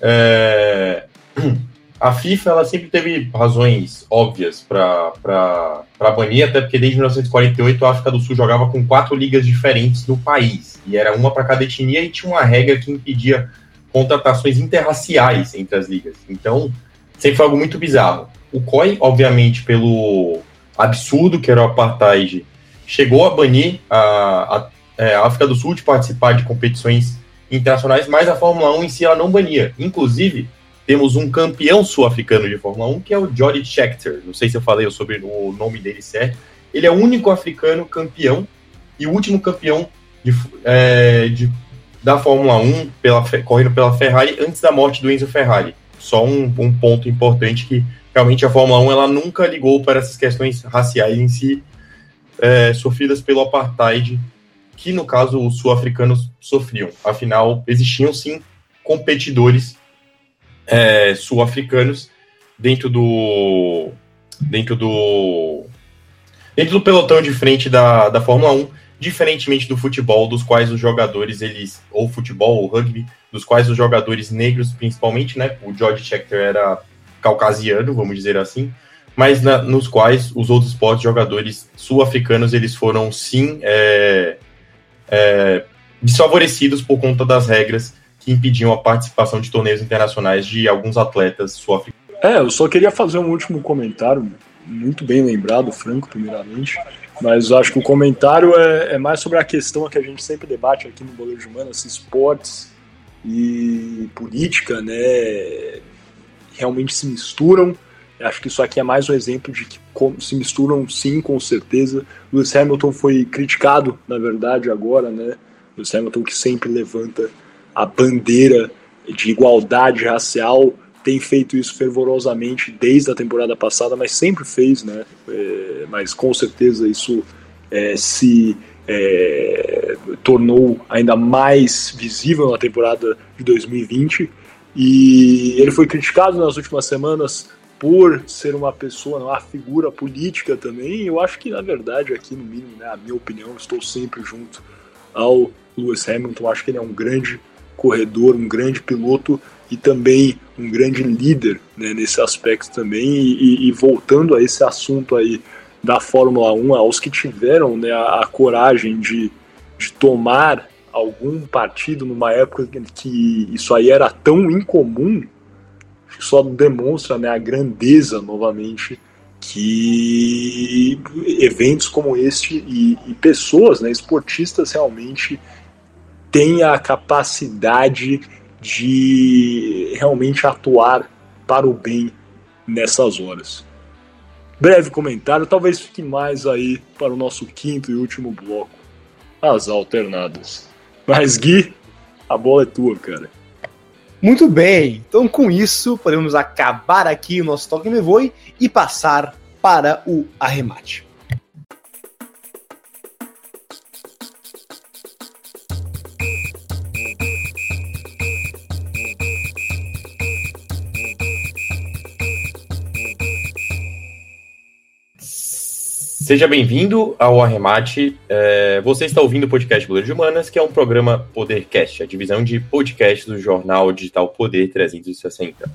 É, a FIFA ela sempre teve razões óbvias para banir, até porque desde 1948 a África do Sul jogava com quatro ligas diferentes no país, e era uma para cada etnia e tinha uma regra que impedia contratações interraciais entre as ligas. Então, sempre foi algo muito bizarro. O COI, obviamente, pelo absurdo que era o apartheid, chegou a banir a, a, é, a África do Sul de participar de competições internacionais, mas a Fórmula 1 em si ela não bania. Inclusive, temos um campeão sul-africano de Fórmula 1, que é o Jody Scheckter. Não sei se eu falei sobre o nome dele certo. Ele é o único africano campeão e o último campeão de, é, de, da Fórmula 1 pela, correndo pela Ferrari antes da morte do Enzo Ferrari. Só um, um ponto importante que realmente a Fórmula 1 ela nunca ligou para essas questões raciais em si, é, sofridas pelo apartheid, que no caso os sul-africanos sofriam. Afinal, existiam sim competidores é, sul-africanos dentro do dentro do dentro do pelotão de frente da, da Fórmula 1, diferentemente do futebol, dos quais os jogadores eles ou futebol ou rugby, dos quais os jogadores negros principalmente, né? O George Scheckter era caucasiano, vamos dizer assim, mas na, nos quais os outros esportes jogadores sul-africanos eles foram sim é, é, desfavorecidos por conta das regras que impediam a participação de torneios internacionais de alguns atletas sul-africanos. É, eu só queria fazer um último comentário, muito bem lembrado, Franco, primeiramente, mas acho que o comentário é, é mais sobre a questão que a gente sempre debate aqui no Boleiro de Humanas, esportes e política, né, realmente se misturam, Acho que isso aqui é mais um exemplo de que se misturam sim, com certeza. Lewis Hamilton foi criticado, na verdade, agora, né? Lewis Hamilton que sempre levanta a bandeira de igualdade racial, tem feito isso fervorosamente desde a temporada passada, mas sempre fez, né? É, mas com certeza isso é, se é, tornou ainda mais visível na temporada de 2020. E ele foi criticado nas últimas semanas por ser uma pessoa, uma figura política também. Eu acho que, na verdade, aqui no mínimo, né, a minha opinião, estou sempre junto ao Lewis Hamilton. Acho que ele é um grande corredor, um grande piloto e também um grande líder né, nesse aspecto também. E, e, voltando a esse assunto aí da Fórmula 1, aos que tiveram né, a, a coragem de, de tomar algum partido numa época que isso aí era tão incomum, só demonstra né, a grandeza novamente que eventos como este e, e pessoas, né, esportistas realmente têm a capacidade de realmente atuar para o bem nessas horas. Breve comentário, talvez fique mais aí para o nosso quinto e último bloco, as alternadas. Mas Gui, a bola é tua, cara. Muito bem, então com isso podemos acabar aqui o nosso Toque Me Voe e passar para o arremate. Seja bem-vindo ao Arremate. É, você está ouvindo o podcast Poder de Humanas, que é um programa Podercast, a divisão de podcast do jornal digital Poder 360.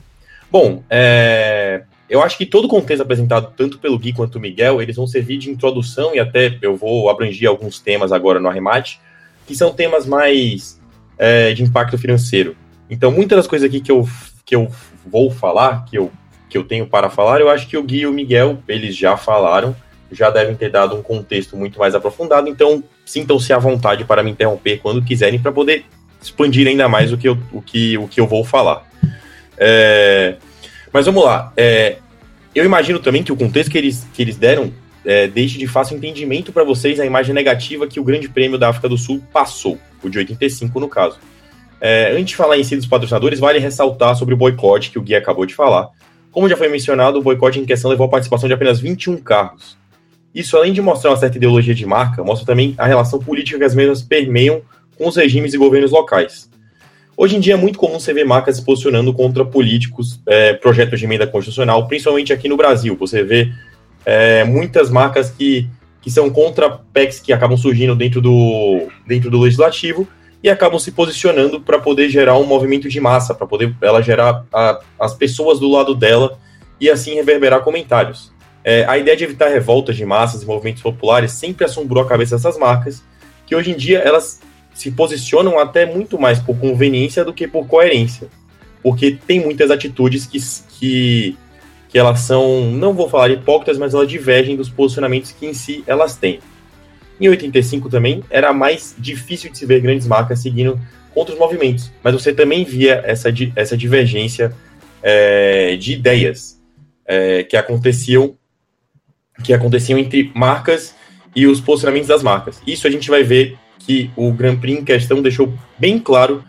Bom, é, eu acho que todo o contexto apresentado tanto pelo Gui quanto o Miguel, eles vão servir de introdução e até eu vou abranger alguns temas agora no Arremate, que são temas mais é, de impacto financeiro. Então, muitas das coisas aqui que eu, que eu vou falar, que eu, que eu tenho para falar, eu acho que o Gui e o Miguel, eles já falaram, já devem ter dado um contexto muito mais aprofundado, então sintam-se à vontade para me interromper quando quiserem para poder expandir ainda mais o que eu, o que, o que eu vou falar. É, mas vamos lá. É, eu imagino também que o contexto que eles, que eles deram é, deixe de fácil entendimento para vocês a imagem negativa que o Grande Prêmio da África do Sul passou, o de 85 no caso. É, antes de falar em si dos patrocinadores, vale ressaltar sobre o boicote que o Gui acabou de falar. Como já foi mencionado, o boicote em questão levou a participação de apenas 21 carros. Isso, além de mostrar uma certa ideologia de marca, mostra também a relação política que as mesmas permeiam com os regimes e governos locais. Hoje em dia é muito comum você ver marcas se posicionando contra políticos, é, projetos de emenda constitucional, principalmente aqui no Brasil. Você vê é, muitas marcas que, que são contra PECs que acabam surgindo dentro do, dentro do legislativo e acabam se posicionando para poder gerar um movimento de massa, para poder ela gerar a, as pessoas do lado dela e assim reverberar comentários. É, a ideia de evitar revoltas de massas e movimentos populares sempre assombrou a cabeça dessas marcas, que hoje em dia elas se posicionam até muito mais por conveniência do que por coerência. Porque tem muitas atitudes que, que, que elas são, não vou falar hipócritas, mas elas divergem dos posicionamentos que em si elas têm. Em 85 também era mais difícil de se ver grandes marcas seguindo contra os movimentos, mas você também via essa, essa divergência é, de ideias é, que aconteciam que aconteciam entre marcas e os posicionamentos das marcas. Isso a gente vai ver que o Grand Prix em questão deixou bem claro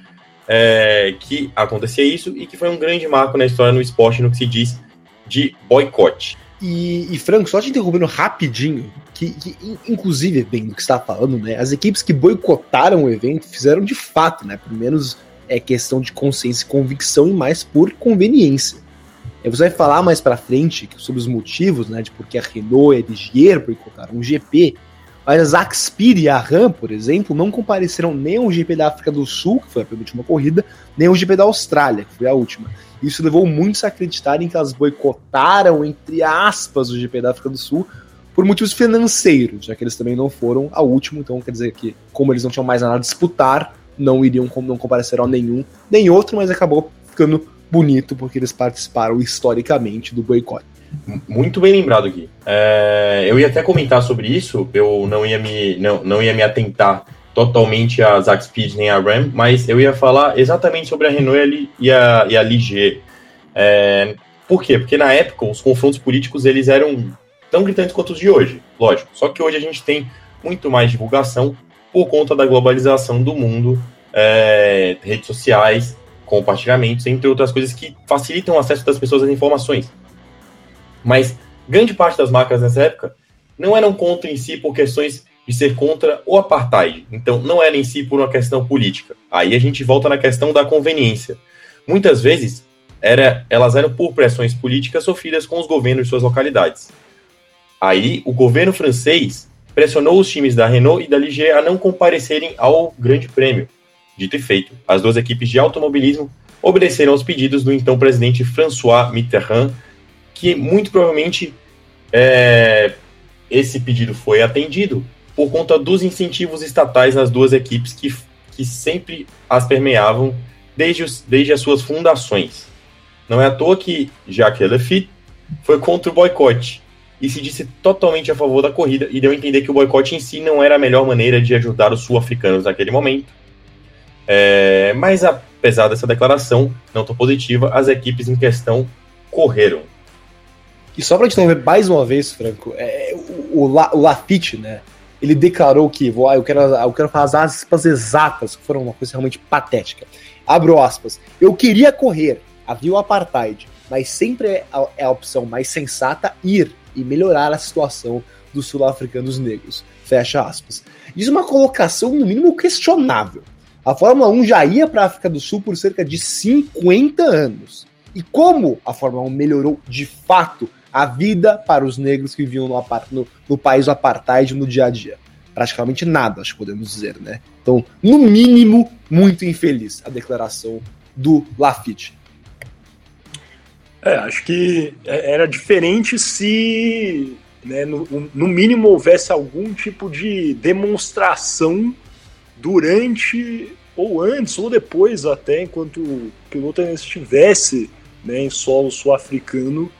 é, que acontecia isso e que foi um grande marco na história no esporte no que se diz de boicote. E, e Franco, só te interrompendo rapidinho, que, que, inclusive, bem do que está falando, né? As equipes que boicotaram o evento fizeram de fato, né? Pelo menos é questão de consciência e convicção e mais por conveniência. Você vai falar mais para frente sobre os motivos, né, de porque a Renault e a Ligier boicotaram o GP, mas a Speed e a Ram, por exemplo, não compareceram nem ao GP da África do Sul, que foi a penúltima corrida, nem ao GP da Austrália, que foi a última. Isso levou muitos a acreditarem que elas boicotaram, entre aspas, o GP da África do Sul por motivos financeiros, já que eles também não foram ao último, então quer dizer que, como eles não tinham mais nada a disputar, não iriam, não compareceram a nenhum nem outro, mas acabou ficando bonito porque eles participaram historicamente do boicote. Muito bem lembrado, Gui. É, eu ia até comentar sobre isso, eu não ia me, não, não ia me atentar totalmente a Zack Speed nem a Ram, mas eu ia falar exatamente sobre a Renault e a, e a Ligier. É, Por quê? Porque na época os confrontos políticos eles eram tão gritantes quanto os de hoje, lógico. Só que hoje a gente tem muito mais divulgação por conta da globalização do mundo, é, redes sociais, compartilhamentos, entre outras coisas que facilitam o acesso das pessoas às informações. Mas grande parte das marcas nessa época não eram contra em si por questões de ser contra o apartheid. Então, não era em si por uma questão política. Aí a gente volta na questão da conveniência. Muitas vezes, era, elas eram por pressões políticas sofridas com os governos de suas localidades. Aí, o governo francês pressionou os times da Renault e da Ligier a não comparecerem ao Grande Prêmio. Dito e feito, as duas equipes de automobilismo obedeceram aos pedidos do então presidente François Mitterrand, que muito provavelmente é, esse pedido foi atendido por conta dos incentivos estatais nas duas equipes que, que sempre as permeavam desde, os, desde as suas fundações. Não é à toa que Jacques Lafitte foi contra o boicote e se disse totalmente a favor da corrida e deu a entender que o boicote em si não era a melhor maneira de ajudar os sul-africanos naquele momento. É, mas apesar dessa declaração não tão positiva, as equipes em questão correram. E só para te interromper mais uma vez, Franco, é, o, o, o Lafitte, né? Ele declarou que vou, eu, quero, eu quero fazer as aspas exatas, que foram uma coisa realmente patética. Abro aspas. Eu queria correr, havia o apartheid, mas sempre é a, é a opção mais sensata ir e melhorar a situação dos sul-africanos negros. Fecha aspas. Diz uma colocação, no mínimo, questionável. A Fórmula 1 já ia para a África do Sul por cerca de 50 anos. E como a Fórmula 1 melhorou de fato a vida para os negros que viviam no, no, no país do apartheid no dia a dia? Praticamente nada, acho que podemos dizer, né? Então, no mínimo, muito infeliz a declaração do Lafitte. É, acho que é, era diferente se, né, no, no, mínimo, houvesse algum tipo de demonstração durante, ou antes, ou depois até, enquanto o piloto estivesse né, em solo sul-africano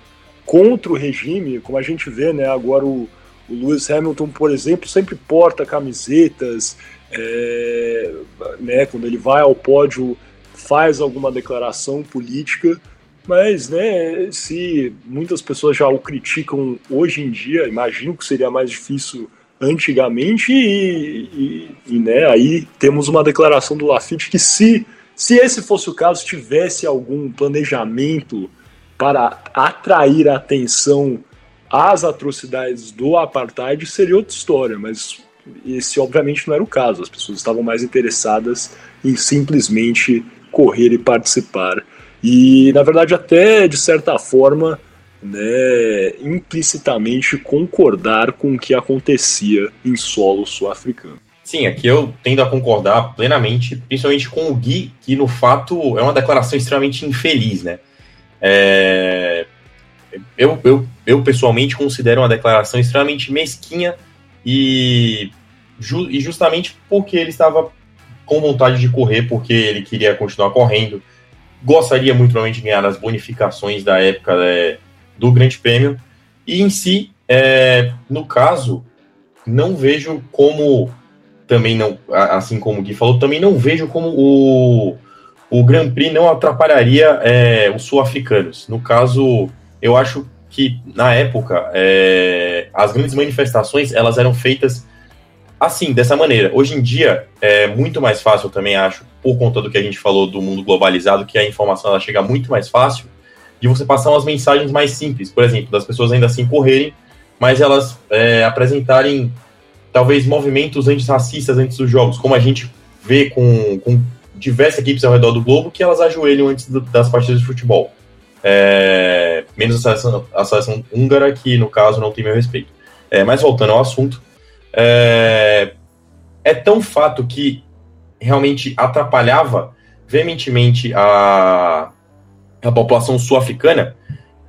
contra o regime, como a gente vê né, agora o, o Lewis Hamilton, por exemplo, sempre porta camisetas, é, né, quando ele vai ao pódio faz alguma declaração política, mas, né, se muitas pessoas já o criticam hoje em dia, imagino que seria mais difícil antigamente e, e, e né, aí temos uma declaração do Lafitte que se, se esse fosse o caso, tivesse algum planejamento para atrair a atenção às atrocidades do apartheid, seria outra história, mas esse obviamente não era o caso, as pessoas estavam mais interessadas em simplesmente correr e participar. E, na verdade, até de certa forma, né, implicitamente concordar com o que acontecia em solo sul-africano. Sim, aqui eu tendo a concordar plenamente, principalmente com o Gui, que no fato é uma declaração extremamente infeliz, né? É... Eu, eu, eu pessoalmente considero uma declaração extremamente mesquinha e, ju e justamente porque ele estava com vontade de correr, porque ele queria continuar correndo, gostaria muito provavelmente de ganhar as bonificações da época é, do Grande Prêmio. E em si, é, no caso, não vejo como também não, assim como o Gui falou, também não vejo como o, o Grand Prix não atrapalharia é, os sul-africanos. No caso, eu acho que na época é, as grandes manifestações elas eram feitas assim, dessa maneira. Hoje em dia é muito mais fácil, eu também acho, por conta do que a gente falou do mundo globalizado, que a informação ela chega muito mais fácil, de você passar umas mensagens mais simples, por exemplo, das pessoas ainda assim correrem, mas elas é, apresentarem talvez movimentos antirracistas antes dos jogos, como a gente vê com, com diversas equipes ao redor do globo que elas ajoelham antes do, das partidas de futebol. É, menos a seleção, a seleção húngara, que no caso não tem meu respeito. É, mas voltando ao assunto, é, é tão fato que realmente atrapalhava veementemente a, a população sul-africana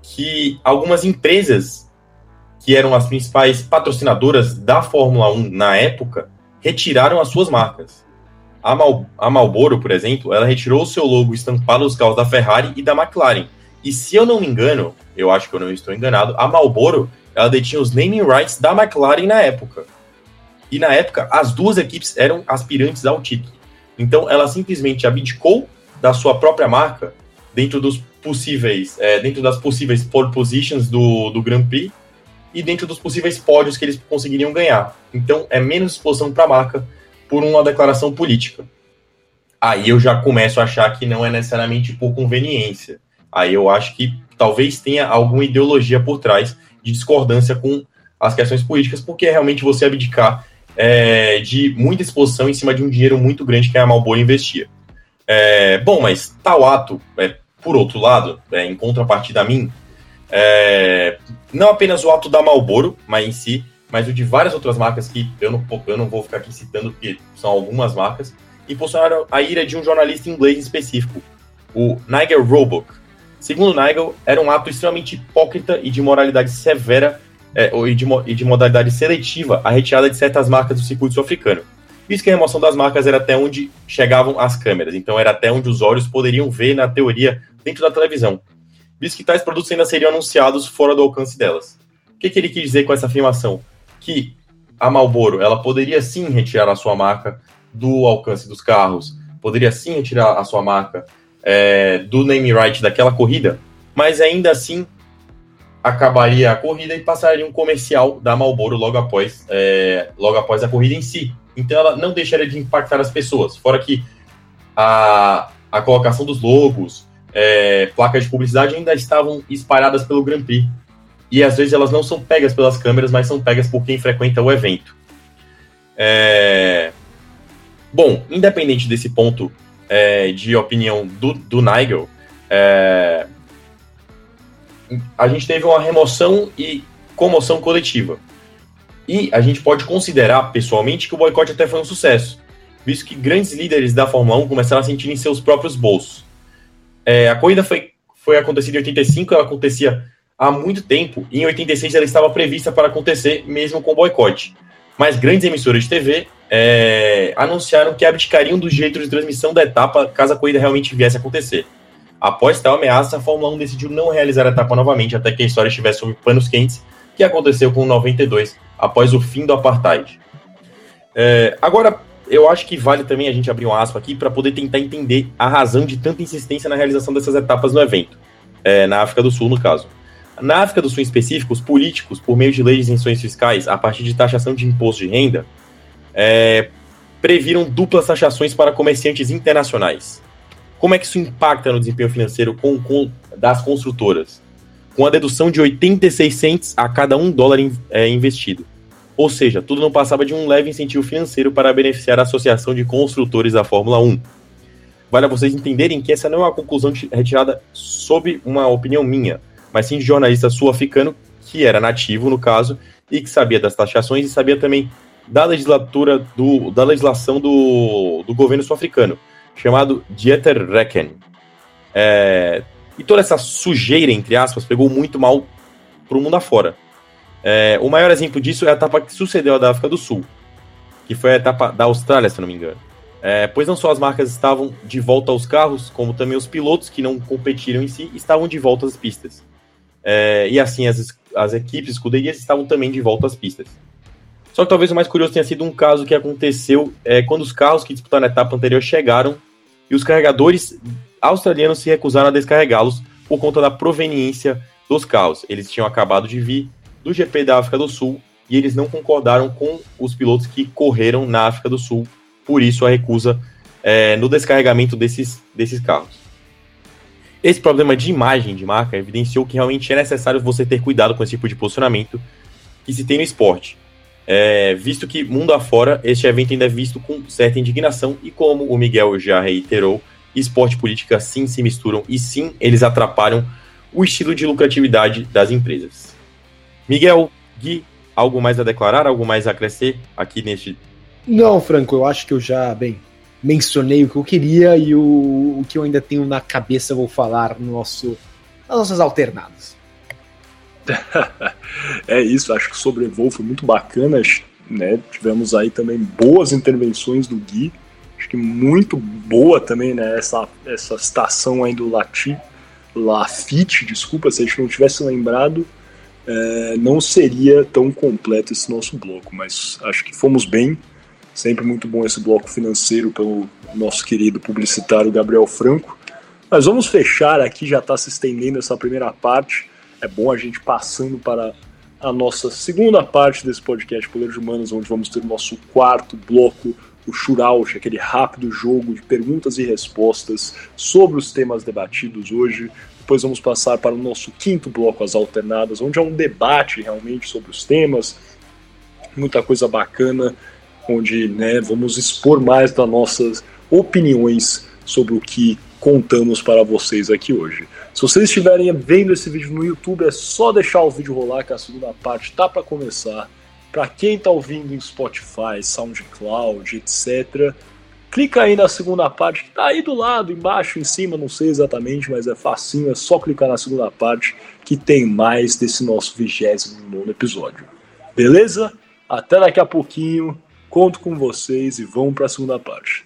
que algumas empresas que eram as principais patrocinadoras da Fórmula 1 na época retiraram as suas marcas. A, Mal, a Marlboro, por exemplo, ela retirou o seu logo estampado nos carros da Ferrari e da McLaren. E se eu não me engano, eu acho que eu não estou enganado, a Marlboro ela detinha os naming rights da McLaren na época. E na época, as duas equipes eram aspirantes ao título. Então, ela simplesmente abdicou da sua própria marca dentro dos possíveis, é, dentro das possíveis pole positions do, do Grand Prix e dentro dos possíveis pódios que eles conseguiriam ganhar. Então é menos exposição para a marca por uma declaração política. Aí eu já começo a achar que não é necessariamente por conveniência. Aí eu acho que talvez tenha alguma ideologia por trás de discordância com as questões políticas, porque é realmente você abdicar é, de muita exposição em cima de um dinheiro muito grande que a Malboro investia. É, bom, mas tal ato, é, por outro lado, é, em contrapartida a mim, é, não apenas o ato da Malboro, mas em si, mas o de várias outras marcas que eu não, eu não vou ficar aqui citando, porque são algumas marcas, impulsionaram a ira de um jornalista inglês específico, o Nigel Roebuck. Segundo Nigel, era um ato extremamente hipócrita e de moralidade severa é, e, de, e de modalidade seletiva a retirada de certas marcas do circuito sul-africano. Visto que a remoção das marcas era até onde chegavam as câmeras, então era até onde os olhos poderiam ver, na teoria, dentro da televisão. Visto que tais produtos ainda seriam anunciados fora do alcance delas. O que, que ele quis dizer com essa afirmação? Que a Marlboro ela poderia sim retirar a sua marca do alcance dos carros, poderia sim retirar a sua marca é, do name right daquela corrida, mas ainda assim acabaria a corrida e passaria um comercial da Marlboro logo após, é, logo após a corrida em si. Então ela não deixaria de impactar as pessoas. Fora que a, a colocação dos logos, é, placas de publicidade ainda estavam espalhadas pelo Grand Prix. E às vezes elas não são pegas pelas câmeras, mas são pegas por quem frequenta o evento. É... Bom, independente desse ponto é, de opinião do, do Nigel, é, a gente teve uma remoção e comoção coletiva. E a gente pode considerar, pessoalmente, que o boicote até foi um sucesso, visto que grandes líderes da Fórmula 1 começaram a sentir em seus próprios bolsos. É, a corrida foi, foi acontecida em 85, ela acontecia há muito tempo, e em 86 ela estava prevista para acontecer mesmo com o boicote. Mas grandes emissoras de TV é, anunciaram que abdicariam do jeito de transmissão da etapa caso a corrida realmente viesse a acontecer. Após tal ameaça, a Fórmula 1 decidiu não realizar a etapa novamente até que a história estivesse sob panos quentes, que aconteceu com o 92, após o fim do apartheid. É, agora, eu acho que vale também a gente abrir um aspa aqui para poder tentar entender a razão de tanta insistência na realização dessas etapas no evento, é, na África do Sul, no caso. Na África do Sul, em específico, os políticos, por meio de leis de isenções fiscais, a partir de taxação de imposto de renda, é, previram duplas taxações para comerciantes internacionais. Como é que isso impacta no desempenho financeiro com, com, das construtoras? Com a dedução de 86 cents a cada um dólar in, é, investido. Ou seja, tudo não passava de um leve incentivo financeiro para beneficiar a Associação de Construtores da Fórmula 1. Vale a vocês entenderem que essa não é uma conclusão retirada sob uma opinião minha, mas sim de jornalista sul-africano, que era nativo no caso, e que sabia das taxações e sabia também da legislatura, do, da legislação do, do governo sul-africano chamado Dieter Recken. É, e toda essa sujeira, entre aspas, pegou muito mal para o mundo afora. É, o maior exemplo disso é a etapa que sucedeu a da África do Sul, que foi a etapa da Austrália, se não me engano. É, pois não só as marcas estavam de volta aos carros, como também os pilotos que não competiram em si estavam de volta às pistas. É, e assim, as, as equipes, escuderias estavam também de volta às pistas. Só que talvez o mais curioso tenha sido um caso que aconteceu é, quando os carros que disputaram a etapa anterior chegaram e os carregadores australianos se recusaram a descarregá-los por conta da proveniência dos carros. Eles tinham acabado de vir do GP da África do Sul e eles não concordaram com os pilotos que correram na África do Sul, por isso a recusa é, no descarregamento desses, desses carros. Esse problema de imagem de marca evidenciou que realmente é necessário você ter cuidado com esse tipo de posicionamento que se tem no esporte é, visto que, mundo afora, este evento ainda é visto com certa indignação e, como o Miguel já reiterou, esporte e política sim se misturam e sim eles atrapalham o estilo de lucratividade das empresas. Miguel, Gui, algo mais a declarar, algo mais a crescer aqui neste. Não, Franco, eu acho que eu já, bem, mencionei o que eu queria e o, o que eu ainda tenho na cabeça eu vou falar no nosso, nas nossas alternadas. é isso, acho que o sobrevoo foi muito bacana, né? Tivemos aí também boas intervenções do Gui, acho que muito boa também, né? Essa, essa citação aí do Lati, Lafite, desculpa, se a gente não tivesse lembrado, é, não seria tão completo esse nosso bloco, mas acho que fomos bem. Sempre muito bom esse bloco financeiro pelo nosso querido publicitário Gabriel Franco. Mas vamos fechar aqui, já está se estendendo essa primeira parte. É bom a gente passando para a nossa segunda parte desse podcast Poder de Humanos, onde vamos ter o nosso quarto bloco, o Shurauch, aquele rápido jogo de perguntas e respostas sobre os temas debatidos hoje. Depois vamos passar para o nosso quinto bloco, as alternadas, onde é um debate realmente sobre os temas, muita coisa bacana, onde né, vamos expor mais das nossas opiniões sobre o que contamos para vocês aqui hoje. Se vocês estiverem vendo esse vídeo no YouTube, é só deixar o vídeo rolar que a segunda parte tá para começar. Para quem está ouvindo em Spotify, SoundCloud, etc., clica aí na segunda parte que tá aí do lado, embaixo, em cima, não sei exatamente, mas é facinho, é só clicar na segunda parte que tem mais desse nosso 29 episódio. Beleza? Até daqui a pouquinho, conto com vocês e vamos para a segunda parte.